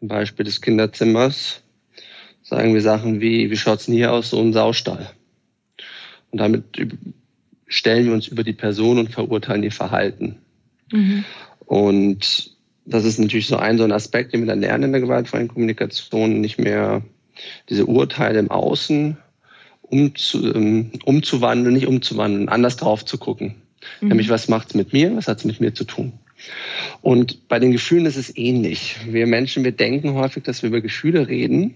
im Beispiel des Kinderzimmers, sagen wir Sachen wie, wie schaut's denn hier aus, so ein Saustall. Und damit stellen wir uns über die Person und verurteilen ihr Verhalten. Mhm. Und das ist natürlich so ein, so ein Aspekt, den wir dann lernen in der gewaltfreien Kommunikation, nicht mehr diese Urteile im Außen umzu, ähm, umzuwandeln, nicht umzuwandeln, anders drauf zu gucken. Mhm. Nämlich, was macht's mit mir, was hat's mit mir zu tun? Und bei den Gefühlen ist es ähnlich. Wir Menschen, wir denken häufig, dass wir über Gefühle reden,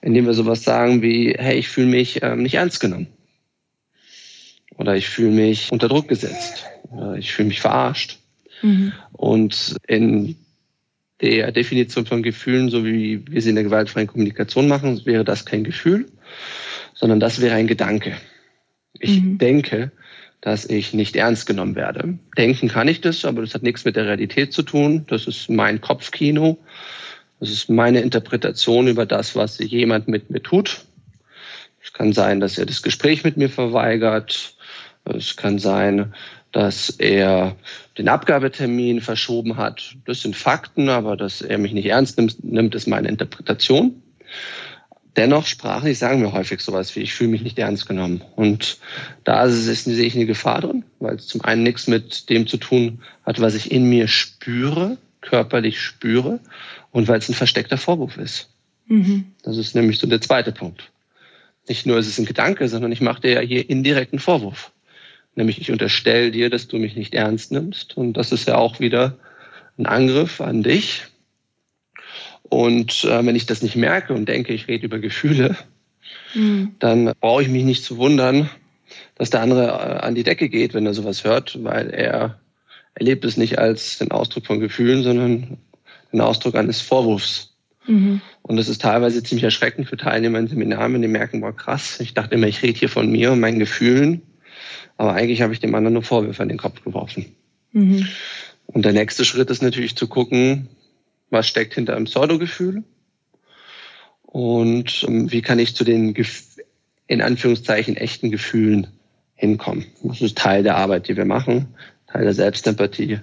indem wir sowas sagen wie, hey, ich fühle mich ähm, nicht ernst genommen. Oder ich fühle mich unter Druck gesetzt. Oder ich fühle mich verarscht. Mhm. Und in der Definition von Gefühlen, so wie wir sie in der gewaltfreien Kommunikation machen, wäre das kein Gefühl, sondern das wäre ein Gedanke. Ich mhm. denke, dass ich nicht ernst genommen werde. Denken kann ich das, aber das hat nichts mit der Realität zu tun. Das ist mein Kopfkino. Das ist meine Interpretation über das, was jemand mit mir tut. Es kann sein, dass er das Gespräch mit mir verweigert. Es kann sein, dass er den Abgabetermin verschoben hat. Das sind Fakten, aber dass er mich nicht ernst nimmt, ist meine Interpretation. Dennoch sprachlich sagen wir häufig sowas wie, ich fühle mich nicht ernst genommen. Und da sehe ich eine Gefahr drin, weil es zum einen nichts mit dem zu tun hat, was ich in mir spüre, körperlich spüre, und weil es ein versteckter Vorwurf ist. Mhm. Das ist nämlich so der zweite Punkt. Nicht nur ist es ein Gedanke, sondern ich mache dir ja hier indirekten Vorwurf. Nämlich ich unterstelle dir, dass du mich nicht ernst nimmst. Und das ist ja auch wieder ein Angriff an dich, und äh, wenn ich das nicht merke und denke, ich rede über Gefühle, mhm. dann brauche ich mich nicht zu wundern, dass der andere äh, an die Decke geht, wenn er sowas hört, weil er erlebt es nicht als den Ausdruck von Gefühlen, sondern den Ausdruck eines Vorwurfs. Mhm. Und das ist teilweise ziemlich erschreckend für Teilnehmer in Seminaren, wenn die merken, boah krass, ich dachte immer, ich rede hier von mir und meinen Gefühlen, aber eigentlich habe ich dem anderen nur Vorwürfe an den Kopf geworfen. Mhm. Und der nächste Schritt ist natürlich zu gucken, was steckt hinter einem Pseudogefühl und ähm, wie kann ich zu den in Anführungszeichen echten Gefühlen hinkommen. Das ist Teil der Arbeit, die wir machen, Teil der Selbstempathie,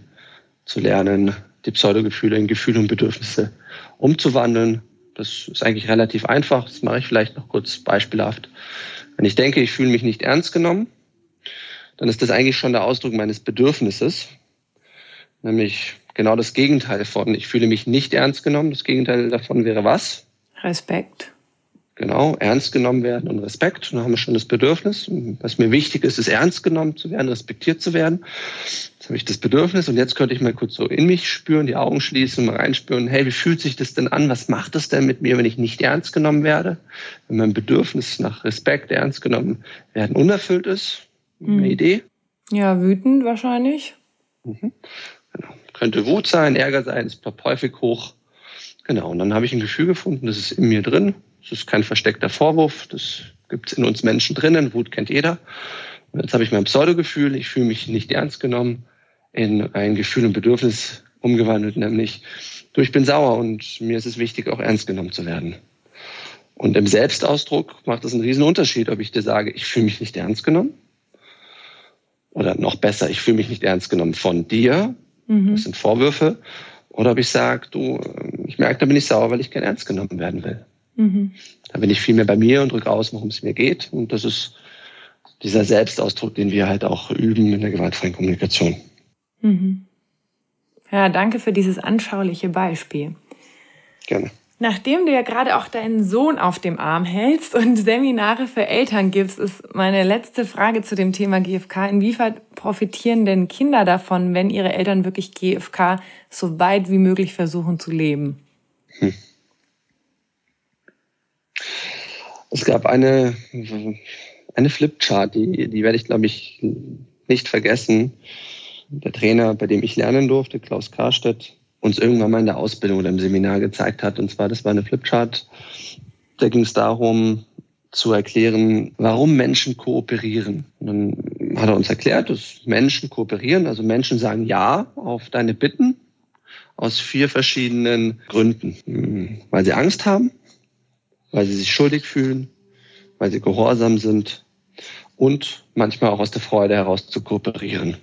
zu lernen, die Pseudogefühle in Gefühle und Bedürfnisse umzuwandeln. Das ist eigentlich relativ einfach. Das mache ich vielleicht noch kurz beispielhaft. Wenn ich denke, ich fühle mich nicht ernst genommen, dann ist das eigentlich schon der Ausdruck meines Bedürfnisses. Nämlich genau das Gegenteil von, ich fühle mich nicht ernst genommen. Das Gegenteil davon wäre was? Respekt. Genau, ernst genommen werden und Respekt. Und dann haben wir schon das Bedürfnis. Was mir wichtig ist, ist ernst genommen zu werden, respektiert zu werden. Jetzt habe ich das Bedürfnis und jetzt könnte ich mal kurz so in mich spüren, die Augen schließen, mal reinspüren. Hey, wie fühlt sich das denn an? Was macht das denn mit mir, wenn ich nicht ernst genommen werde? Wenn mein Bedürfnis nach Respekt, ernst genommen werden unerfüllt ist? Eine hm. Idee? Ja, wütend wahrscheinlich. Mhm. Genau. Könnte Wut sein, Ärger sein, es ploppt häufig hoch. Genau, und dann habe ich ein Gefühl gefunden, das ist in mir drin. Das ist kein versteckter Vorwurf, das gibt es in uns Menschen drinnen. Wut kennt jeder. Und jetzt habe ich mein Pseudogefühl, ich fühle mich nicht ernst genommen, in ein Gefühl und Bedürfnis umgewandelt, nämlich du, ich bin sauer und mir ist es wichtig, auch ernst genommen zu werden. Und im Selbstausdruck macht es einen riesen Unterschied, ob ich dir sage, ich fühle mich nicht ernst genommen. Oder noch besser, ich fühle mich nicht ernst genommen von dir. Mhm. Das sind Vorwürfe. Oder ob ich sage, du, ich merke, da bin ich sauer, weil ich kein ernst genommen werden will. Mhm. Da bin ich viel mehr bei mir und drücke aus, worum es mir geht. Und das ist dieser Selbstausdruck, den wir halt auch üben in der gewaltfreien Kommunikation. Mhm. Ja, danke für dieses anschauliche Beispiel. Gerne. Nachdem du ja gerade auch deinen Sohn auf dem Arm hältst und *laughs* Seminare für Eltern gibst, ist meine letzte Frage zu dem Thema GFK. Inwiefern profitieren denn Kinder davon, wenn ihre Eltern wirklich GFK so weit wie möglich versuchen zu leben? Hm. Es gab eine, eine Flipchart, die, die werde ich, glaube ich, nicht vergessen. Der Trainer, bei dem ich lernen durfte, Klaus Karstedt, uns irgendwann mal in der Ausbildung oder im Seminar gezeigt hat. Und zwar, das war eine Flipchart. Da ging es darum, zu erklären, warum Menschen kooperieren. Und dann hat er uns erklärt, dass Menschen kooperieren, also Menschen sagen Ja auf deine Bitten aus vier verschiedenen Gründen. Hm, weil sie Angst haben, weil sie sich schuldig fühlen, weil sie gehorsam sind und manchmal auch aus der Freude heraus zu kooperieren.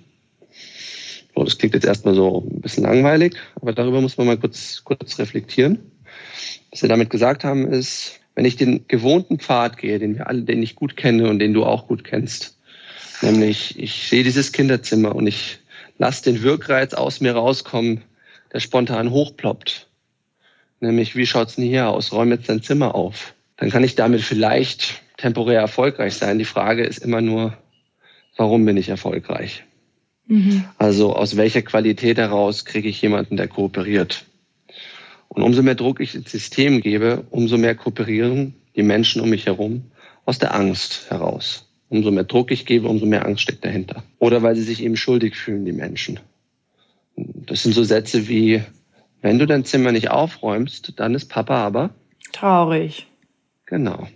So, das klingt jetzt erstmal so ein bisschen langweilig, aber darüber muss man mal kurz, kurz reflektieren. Was wir damit gesagt haben, ist, wenn ich den gewohnten Pfad gehe, den wir alle, den ich gut kenne und den du auch gut kennst, nämlich ich sehe dieses Kinderzimmer und ich lasse den Wirkreiz aus mir rauskommen, der spontan hochploppt. Nämlich, wie schaut's denn hier aus? Räume jetzt dein Zimmer auf. Dann kann ich damit vielleicht temporär erfolgreich sein. Die Frage ist immer nur, warum bin ich erfolgreich? Mhm. Also aus welcher Qualität heraus kriege ich jemanden, der kooperiert? Und umso mehr Druck ich ins System gebe, umso mehr kooperieren die Menschen um mich herum aus der Angst heraus. Umso mehr Druck ich gebe, umso mehr Angst steckt dahinter. Oder weil sie sich eben schuldig fühlen, die Menschen. Das sind so Sätze wie, wenn du dein Zimmer nicht aufräumst, dann ist Papa aber traurig. Genau.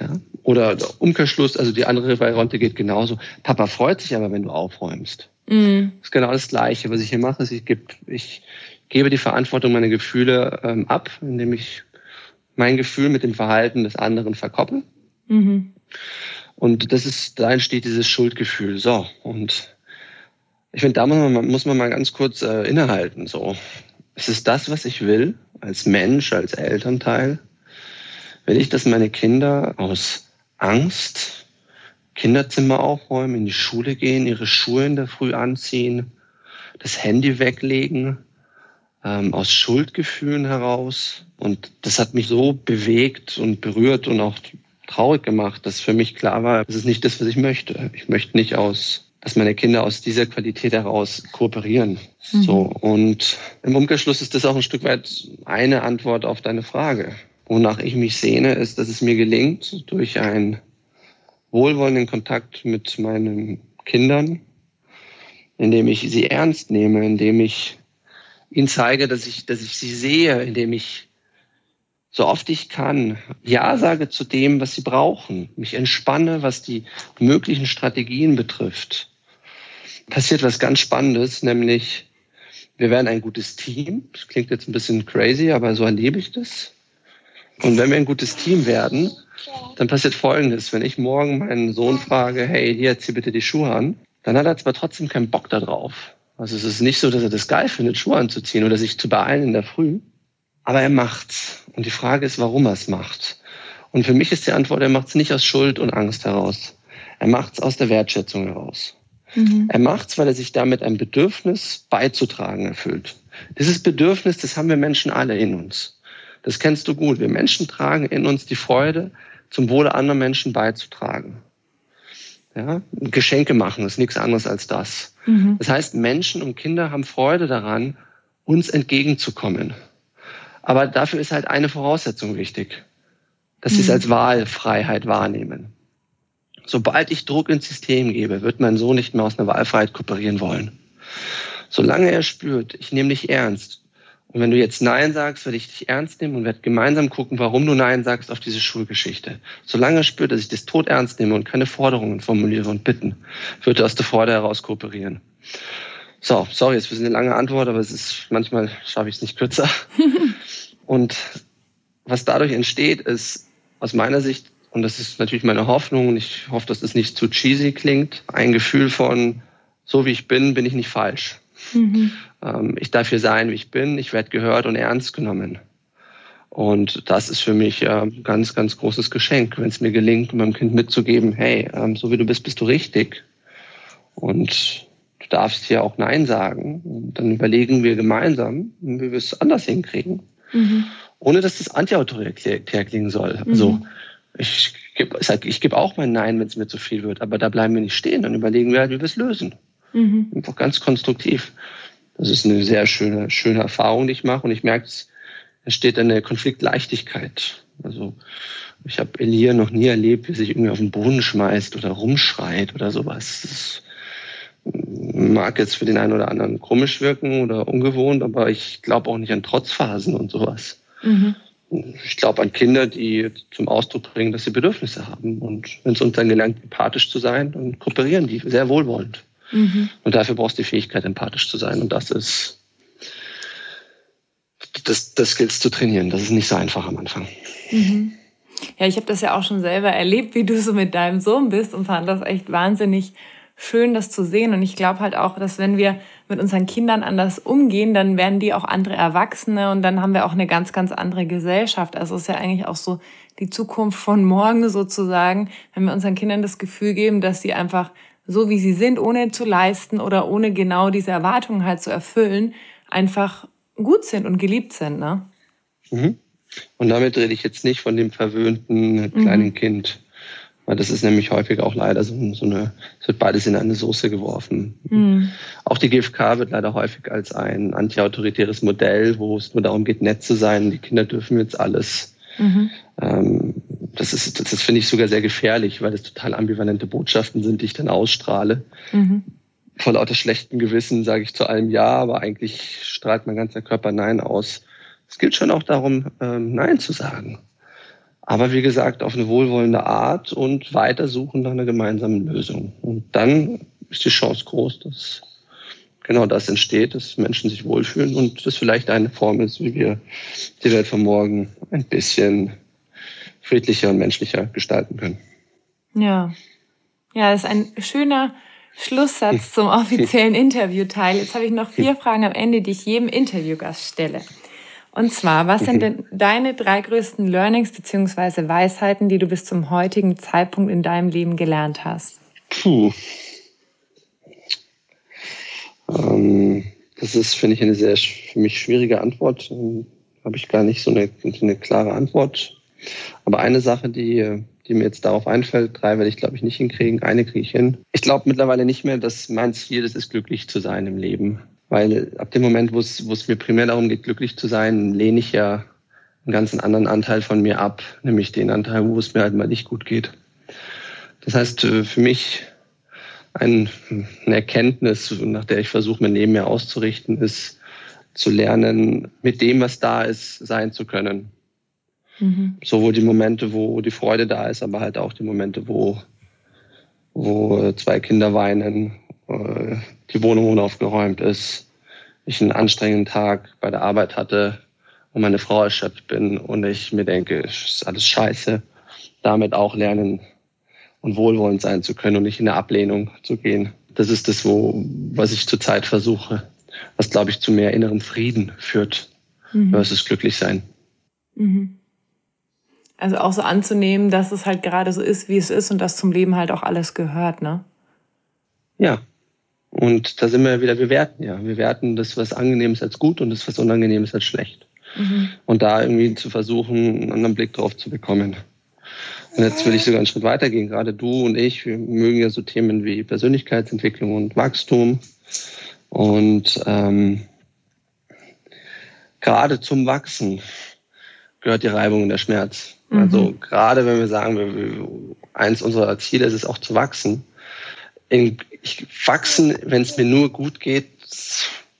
Ja. Oder Umkehrschluss, also die andere Variante geht genauso. Papa freut sich aber, wenn du aufräumst. Mhm. Das ist genau das Gleiche. Was ich hier mache, ist, ich, gebe, ich gebe die Verantwortung meiner Gefühle ähm, ab, indem ich mein Gefühl mit dem Verhalten des anderen verkoppel. Mhm. Und das ist, da entsteht dieses Schuldgefühl. So, und ich finde, da muss man, muss man mal ganz kurz äh, innehalten. So, ist es das, was ich will, als Mensch, als Elternteil? Will ich, dass meine Kinder aus Angst Kinderzimmer aufräumen, in die Schule gehen, ihre Schuhe in der Früh anziehen, das Handy weglegen, ähm, aus Schuldgefühlen heraus. Und das hat mich so bewegt und berührt und auch traurig gemacht, dass für mich klar war, das ist nicht das, was ich möchte. Ich möchte nicht aus, dass meine Kinder aus dieser Qualität heraus kooperieren. Mhm. So. Und im Umkehrschluss ist das auch ein Stück weit eine Antwort auf deine Frage. Wonach ich mich sehne, ist, dass es mir gelingt, durch einen wohlwollenden Kontakt mit meinen Kindern, indem ich sie ernst nehme, indem ich ihnen zeige, dass ich, dass ich sie sehe, indem ich so oft ich kann Ja sage zu dem, was sie brauchen, mich entspanne, was die möglichen Strategien betrifft. Passiert was ganz Spannendes, nämlich wir werden ein gutes Team. Das klingt jetzt ein bisschen crazy, aber so erlebe ich das. Und wenn wir ein gutes Team werden, dann passiert Folgendes. Wenn ich morgen meinen Sohn frage, hey, hier, zieh bitte die Schuhe an, dann hat er zwar trotzdem keinen Bock darauf. Also es ist nicht so, dass er das geil findet, Schuhe anzuziehen oder sich zu beeilen in der Früh. Aber er macht's. Und die Frage ist, warum er es macht. Und für mich ist die Antwort, er macht's nicht aus Schuld und Angst heraus. Er macht's aus der Wertschätzung heraus. Mhm. Er macht's, weil er sich damit ein Bedürfnis beizutragen erfüllt. Dieses Bedürfnis, das haben wir Menschen alle in uns. Das kennst du gut. Wir Menschen tragen in uns die Freude, zum Wohle anderer Menschen beizutragen. Ja, Geschenke machen ist nichts anderes als das. Mhm. Das heißt, Menschen und Kinder haben Freude daran, uns entgegenzukommen. Aber dafür ist halt eine Voraussetzung wichtig, dass mhm. sie es mhm. als Wahlfreiheit wahrnehmen. Sobald ich Druck ins System gebe, wird mein Sohn nicht mehr aus einer Wahlfreiheit kooperieren wollen. Solange er spürt, ich nehme dich ernst, und wenn du jetzt Nein sagst, werde ich dich ernst nehmen und werde gemeinsam gucken, warum du Nein sagst auf diese Schulgeschichte. Solange er spürt, dass ich das tot ernst nehme und keine Forderungen formuliere und bitten, wird er aus der Freude heraus kooperieren. So, sorry, jetzt ist eine lange Antwort, aber es ist manchmal schaffe ich es nicht kürzer. *laughs* und was dadurch entsteht, ist, aus meiner Sicht, und das ist natürlich meine Hoffnung, und ich hoffe, dass das nicht zu cheesy klingt, ein Gefühl von, so wie ich bin, bin ich nicht falsch. Mhm. Ähm, ich darf hier sein, wie ich bin, ich werde gehört und ernst genommen. Und das ist für mich ein ganz, ganz großes Geschenk, wenn es mir gelingt, meinem Kind mitzugeben, hey, ähm, so wie du bist, bist du richtig. Und du darfst hier auch Nein sagen. Und dann überlegen wir gemeinsam, wie wir es anders hinkriegen. Mhm. Ohne dass das antiautoritär klingen soll. Mhm. Also ich gebe ich geb auch mein Nein, wenn es mir zu viel wird, aber da bleiben wir nicht stehen. Dann überlegen wir halt, wie wir es lösen. Mhm. Einfach ganz konstruktiv. Das ist eine sehr schöne, schöne Erfahrung, die ich mache. Und ich merke, es entsteht eine Konfliktleichtigkeit. Also ich habe Elia noch nie erlebt, wie sich irgendwie auf den Boden schmeißt oder rumschreit oder sowas. Das mag jetzt für den einen oder anderen komisch wirken oder ungewohnt, aber ich glaube auch nicht an Trotzphasen und sowas. Mhm. Ich glaube an Kinder, die zum Ausdruck bringen, dass sie Bedürfnisse haben. Und wenn es uns dann gelingt, empathisch zu sein, dann kooperieren die sehr wohlwollend. Mhm. Und dafür brauchst du die Fähigkeit, empathisch zu sein. Und das ist, das, das gilt es zu trainieren. Das ist nicht so einfach am Anfang. Mhm. Ja, ich habe das ja auch schon selber erlebt, wie du so mit deinem Sohn bist und fand das echt wahnsinnig schön, das zu sehen. Und ich glaube halt auch, dass wenn wir mit unseren Kindern anders umgehen, dann werden die auch andere Erwachsene und dann haben wir auch eine ganz, ganz andere Gesellschaft. Also es ist ja eigentlich auch so die Zukunft von morgen sozusagen, wenn wir unseren Kindern das Gefühl geben, dass sie einfach so wie sie sind, ohne zu leisten oder ohne genau diese Erwartungen halt zu erfüllen, einfach gut sind und geliebt sind. Ne? Mhm. Und damit rede ich jetzt nicht von dem verwöhnten kleinen mhm. Kind. Weil das ist nämlich häufig auch leider so, so eine, es wird beides in eine Soße geworfen. Mhm. Auch die GfK wird leider häufig als ein antiautoritäres Modell, wo es nur darum geht, nett zu sein. Die Kinder dürfen jetzt alles. Mhm. Ähm, das ist, das, das finde ich sogar sehr gefährlich, weil das total ambivalente Botschaften sind, die ich dann ausstrahle. Mhm. Vor lauter schlechtem Gewissen sage ich zu allem Ja, aber eigentlich strahlt mein ganzer Körper Nein aus. Es geht schon auch darum, ähm, Nein zu sagen. Aber wie gesagt, auf eine wohlwollende Art und weitersuchen nach einer gemeinsamen Lösung. Und dann ist die Chance groß, dass genau das entsteht, dass Menschen sich wohlfühlen und das vielleicht eine Form ist, wie wir die Welt von morgen ein bisschen friedlicher und menschlicher gestalten können. Ja. Ja, das ist ein schöner Schlusssatz *laughs* zum offiziellen Interviewteil. Jetzt habe ich noch vier *laughs* Fragen am Ende, die ich jedem Interviewgast stelle. Und zwar, was sind denn deine drei größten Learnings beziehungsweise Weisheiten, die du bis zum heutigen Zeitpunkt in deinem Leben gelernt hast? Puh. Ähm, das ist, finde ich, eine sehr für mich schwierige Antwort. Ähm, Habe ich gar nicht so eine, eine klare Antwort. Aber eine Sache, die, die mir jetzt darauf einfällt, drei werde ich, glaube ich, nicht hinkriegen. Eine kriege ich hin. Ich glaube mittlerweile nicht mehr, dass mein Ziel ist, ist, glücklich zu sein im Leben. Weil ab dem Moment, wo es, wo es mir primär darum geht, glücklich zu sein, lehne ich ja einen ganzen anderen Anteil von mir ab, nämlich den Anteil, wo es mir halt mal nicht gut geht. Das heißt, äh, für mich eine Erkenntnis, nach der ich versuche, mein Leben mehr auszurichten, ist zu lernen, mit dem, was da ist, sein zu können. Mhm. Sowohl die Momente, wo die Freude da ist, aber halt auch die Momente, wo, wo zwei Kinder weinen, äh, die Wohnung unaufgeräumt ist, ich einen anstrengenden Tag bei der Arbeit hatte und meine Frau erschöpft bin und ich mir denke, es ist alles scheiße, damit auch lernen und wohlwollend sein zu können und nicht in eine Ablehnung zu gehen. Das ist das, wo, was ich zurzeit versuche, was, glaube ich, zu mehr innerem Frieden führt mhm. versus glücklich sein. Mhm. Also auch so anzunehmen, dass es halt gerade so ist, wie es ist und dass zum Leben halt auch alles gehört, ne? Ja, und da sind wir wieder, wir werten ja. Wir werten das, was angenehm ist, als gut und das, was unangenehm ist, als schlecht. Mhm. Und da irgendwie zu versuchen, einen anderen Blick drauf zu bekommen. Und jetzt will ich sogar einen Schritt weitergehen. Gerade du und ich, wir mögen ja so Themen wie Persönlichkeitsentwicklung und Wachstum. Und ähm, gerade zum Wachsen gehört die Reibung und der Schmerz. Mhm. Also gerade wenn wir sagen, eins unserer Ziele ist es auch zu wachsen, in, ich, wachsen, wenn es mir nur gut geht,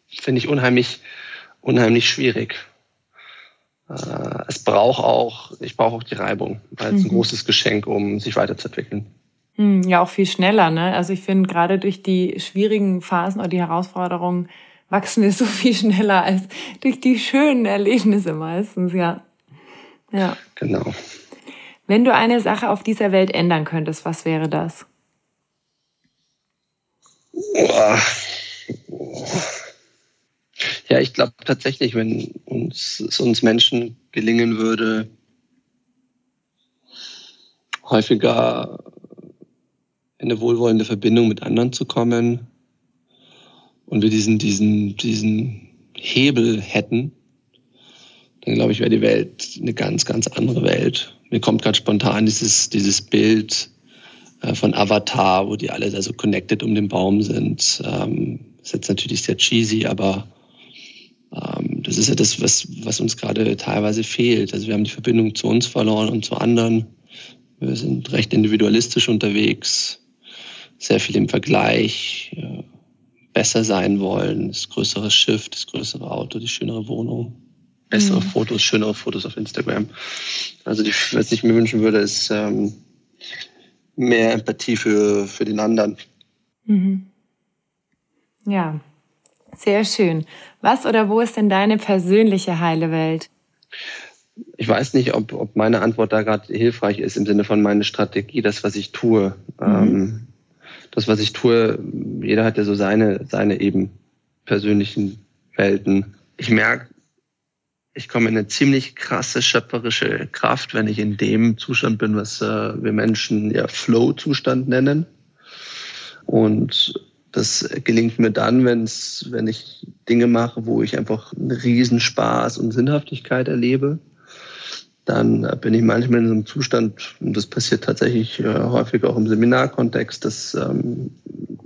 finde ich unheimlich, unheimlich schwierig. Äh, es braucht auch, ich brauche auch die Reibung, weil es mhm. ein großes Geschenk, um sich weiterzuentwickeln. Hm, ja, auch viel schneller, ne? Also ich finde gerade durch die schwierigen Phasen oder die Herausforderungen wachsen wir *laughs* so viel schneller als durch die schönen Erlebnisse meistens, ja. Ja. Genau. Wenn du eine Sache auf dieser Welt ändern könntest, was wäre das? Ja, ich glaube tatsächlich, wenn uns, es uns Menschen gelingen würde, häufiger in eine wohlwollende Verbindung mit anderen zu kommen und wir diesen, diesen, diesen Hebel hätten, dann glaube ich, wäre die Welt eine ganz, ganz andere Welt. Mir kommt gerade spontan dieses, dieses Bild äh, von Avatar, wo die alle da so connected um den Baum sind. Ähm, ist jetzt natürlich sehr cheesy, aber das ist ja das, was, was uns gerade teilweise fehlt. Also wir haben die Verbindung zu uns verloren und zu anderen. Wir sind recht individualistisch unterwegs, sehr viel im Vergleich, ja, besser sein wollen, das größere Schiff, das größere Auto, die schönere Wohnung, bessere mhm. Fotos, schönere Fotos auf Instagram. Also die, was ich mir wünschen würde, ist ähm, mehr Empathie für, für den anderen. Mhm. Ja, sehr schön. Was oder wo ist denn deine persönliche heile Welt? ich weiß nicht, ob, ob meine Antwort da gerade hilfreich ist im Sinne von meine Strategie, das, was ich tue. Mhm. Ähm, das, was ich tue, jeder hat ja so seine, seine eben persönlichen Welten. Ich merke, ich komme in eine ziemlich krasse schöpferische Kraft, wenn ich in dem Zustand bin, was äh, wir Menschen ja Flow-Zustand nennen. Und das gelingt mir dann, wenn's, wenn ich Dinge mache, wo ich einfach einen Riesenspaß und Sinnhaftigkeit erlebe dann bin ich manchmal in so einem Zustand, und das passiert tatsächlich äh, häufig auch im Seminarkontext, dass ähm,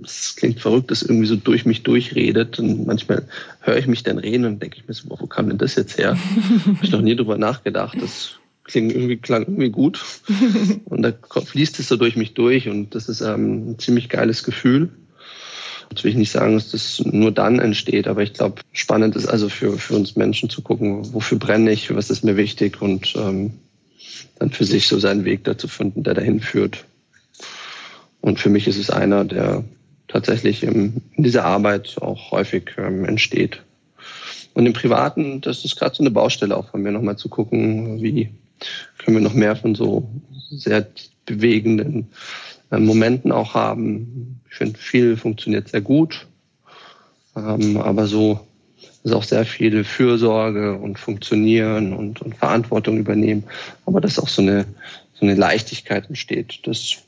das klingt verrückt, dass irgendwie so durch mich durchredet. Und manchmal höre ich mich dann reden und denke ich mir so, wo kam denn das jetzt her? *laughs* Habe ich noch nie drüber nachgedacht. Das klingt irgendwie, klang irgendwie gut. *laughs* Und da fließt es so durch mich durch und das ist ähm, ein ziemlich geiles Gefühl. Jetzt will ich nicht sagen, dass das nur dann entsteht, aber ich glaube, spannend ist also für, für uns Menschen zu gucken, wofür brenne ich, was ist mir wichtig und ähm, dann für sich so seinen Weg dazu finden, der dahin führt. Und für mich ist es einer, der tatsächlich im, in dieser Arbeit auch häufig ähm, entsteht. Und im Privaten, das ist gerade so eine Baustelle auch von mir, nochmal zu gucken, wie können wir noch mehr von so sehr bewegenden Momenten auch haben. Ich finde, viel funktioniert sehr gut, ähm, aber so ist auch sehr viel Fürsorge und Funktionieren und, und Verantwortung übernehmen, aber dass auch so eine, so eine Leichtigkeit entsteht. Das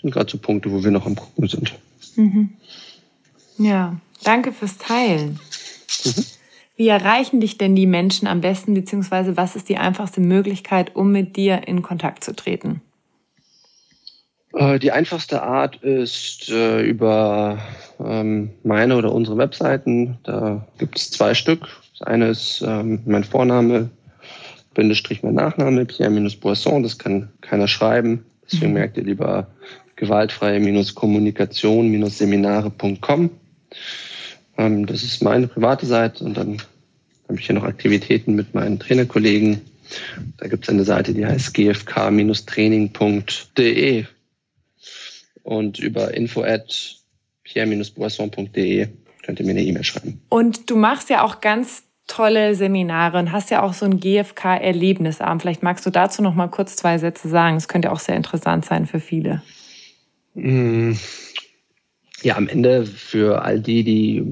sind gerade so Punkte, wo wir noch am Gucken sind. Mhm. Ja, danke fürs Teilen. Mhm. Wie erreichen dich denn die Menschen am besten, beziehungsweise was ist die einfachste Möglichkeit, um mit dir in Kontakt zu treten? Äh, die einfachste Art ist äh, über ähm, meine oder unsere Webseiten. Da gibt es zwei Stück. Das eine ist ähm, mein Vorname, Bindestrich mein Nachname, Pierre-Boisson. Das kann keiner schreiben. Deswegen mhm. merkt ihr lieber gewaltfreie-kommunikation-seminare.com. Ähm, das ist meine private Seite und dann habe ich hier noch Aktivitäten mit meinen Trainerkollegen. Da gibt es eine Seite, die heißt gfk-training.de und über info at pierre-boisson.de könnt ihr mir eine E-Mail schreiben. Und du machst ja auch ganz tolle Seminare und hast ja auch so ein GFK-Erlebnisabend. Vielleicht magst du dazu noch mal kurz zwei Sätze sagen. Es könnte auch sehr interessant sein für viele. Mm. Ja, am Ende für all die, die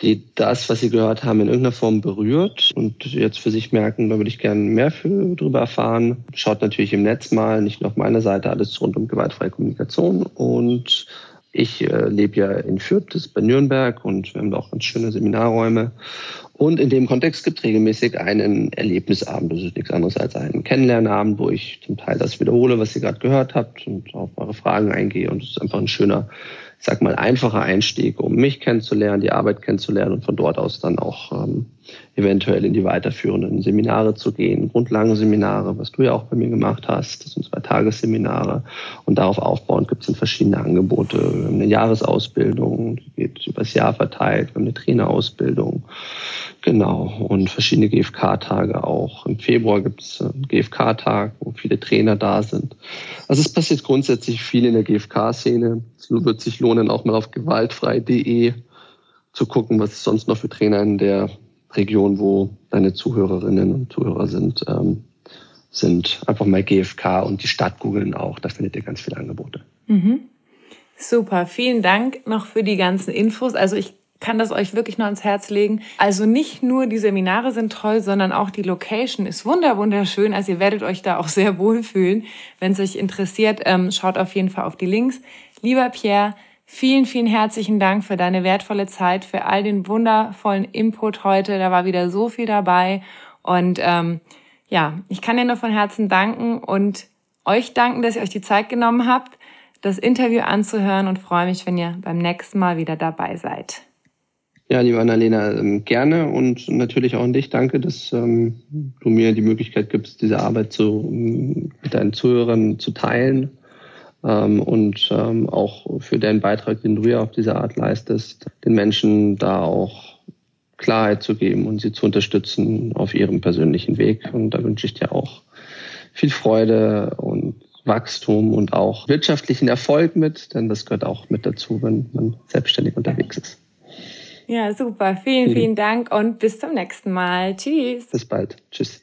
die das, was sie gehört haben, in irgendeiner Form berührt und jetzt für sich merken, da würde ich gerne mehr darüber erfahren. Schaut natürlich im Netz mal, nicht nur auf meiner Seite, alles rund um gewaltfreie Kommunikation. Und ich äh, lebe ja in Fürth, das ist bei Nürnberg und wir haben da auch ganz schöne Seminarräume. Und in dem Kontext gibt es regelmäßig einen Erlebnisabend. Das ist nichts anderes als einen Kennenlernabend, wo ich zum Teil das wiederhole, was ihr gerade gehört habt und auf eure Fragen eingehe. Und es ist einfach ein schöner sag mal, einfacher Einstieg, um mich kennenzulernen, die Arbeit kennenzulernen und von dort aus dann auch ähm, eventuell in die weiterführenden Seminare zu gehen, Grundlagenseminare, was du ja auch bei mir gemacht hast, das sind zwei Tagesseminare und darauf aufbauend gibt es dann verschiedene Angebote. Wir haben eine Jahresausbildung, die geht übers Jahr verteilt, wir haben eine Trainerausbildung, genau, und verschiedene GFK-Tage auch. Im Februar gibt es einen GFK-Tag, wo viele Trainer da sind. Also es passiert grundsätzlich viel in der GFK-Szene. Es wird sich lohnen, auch mal auf gewaltfrei.de zu gucken, was es sonst noch für Trainer in der Region, wo deine Zuhörerinnen und Zuhörer sind, ähm, sind. Einfach mal GFK und die Stadt googeln auch. Da findet ihr ganz viele Angebote. Mhm. Super, vielen Dank noch für die ganzen Infos. Also ich kann das euch wirklich nur ans Herz legen. Also nicht nur die Seminare sind toll, sondern auch die Location ist wunder wunderschön. Also ihr werdet euch da auch sehr wohlfühlen. Wenn es euch interessiert, ähm, schaut auf jeden Fall auf die Links. Lieber Pierre, vielen, vielen herzlichen Dank für deine wertvolle Zeit, für all den wundervollen Input heute. Da war wieder so viel dabei. Und ähm, ja, ich kann dir nur von Herzen danken und euch danken, dass ihr euch die Zeit genommen habt, das Interview anzuhören und freue mich, wenn ihr beim nächsten Mal wieder dabei seid. Ja, liebe Annalena, ähm, gerne und natürlich auch an dich. Danke, dass ähm, du mir die Möglichkeit gibst, diese Arbeit zu, ähm, mit deinen Zuhörern zu teilen ähm, und ähm, auch für deinen Beitrag, den du ja auf diese Art leistest, den Menschen da auch Klarheit zu geben und sie zu unterstützen auf ihrem persönlichen Weg. Und da wünsche ich dir auch viel Freude und Wachstum und auch wirtschaftlichen Erfolg mit, denn das gehört auch mit dazu, wenn man selbstständig unterwegs ist. Ja, super. Vielen, vielen Dank und bis zum nächsten Mal. Tschüss. Bis bald. Tschüss.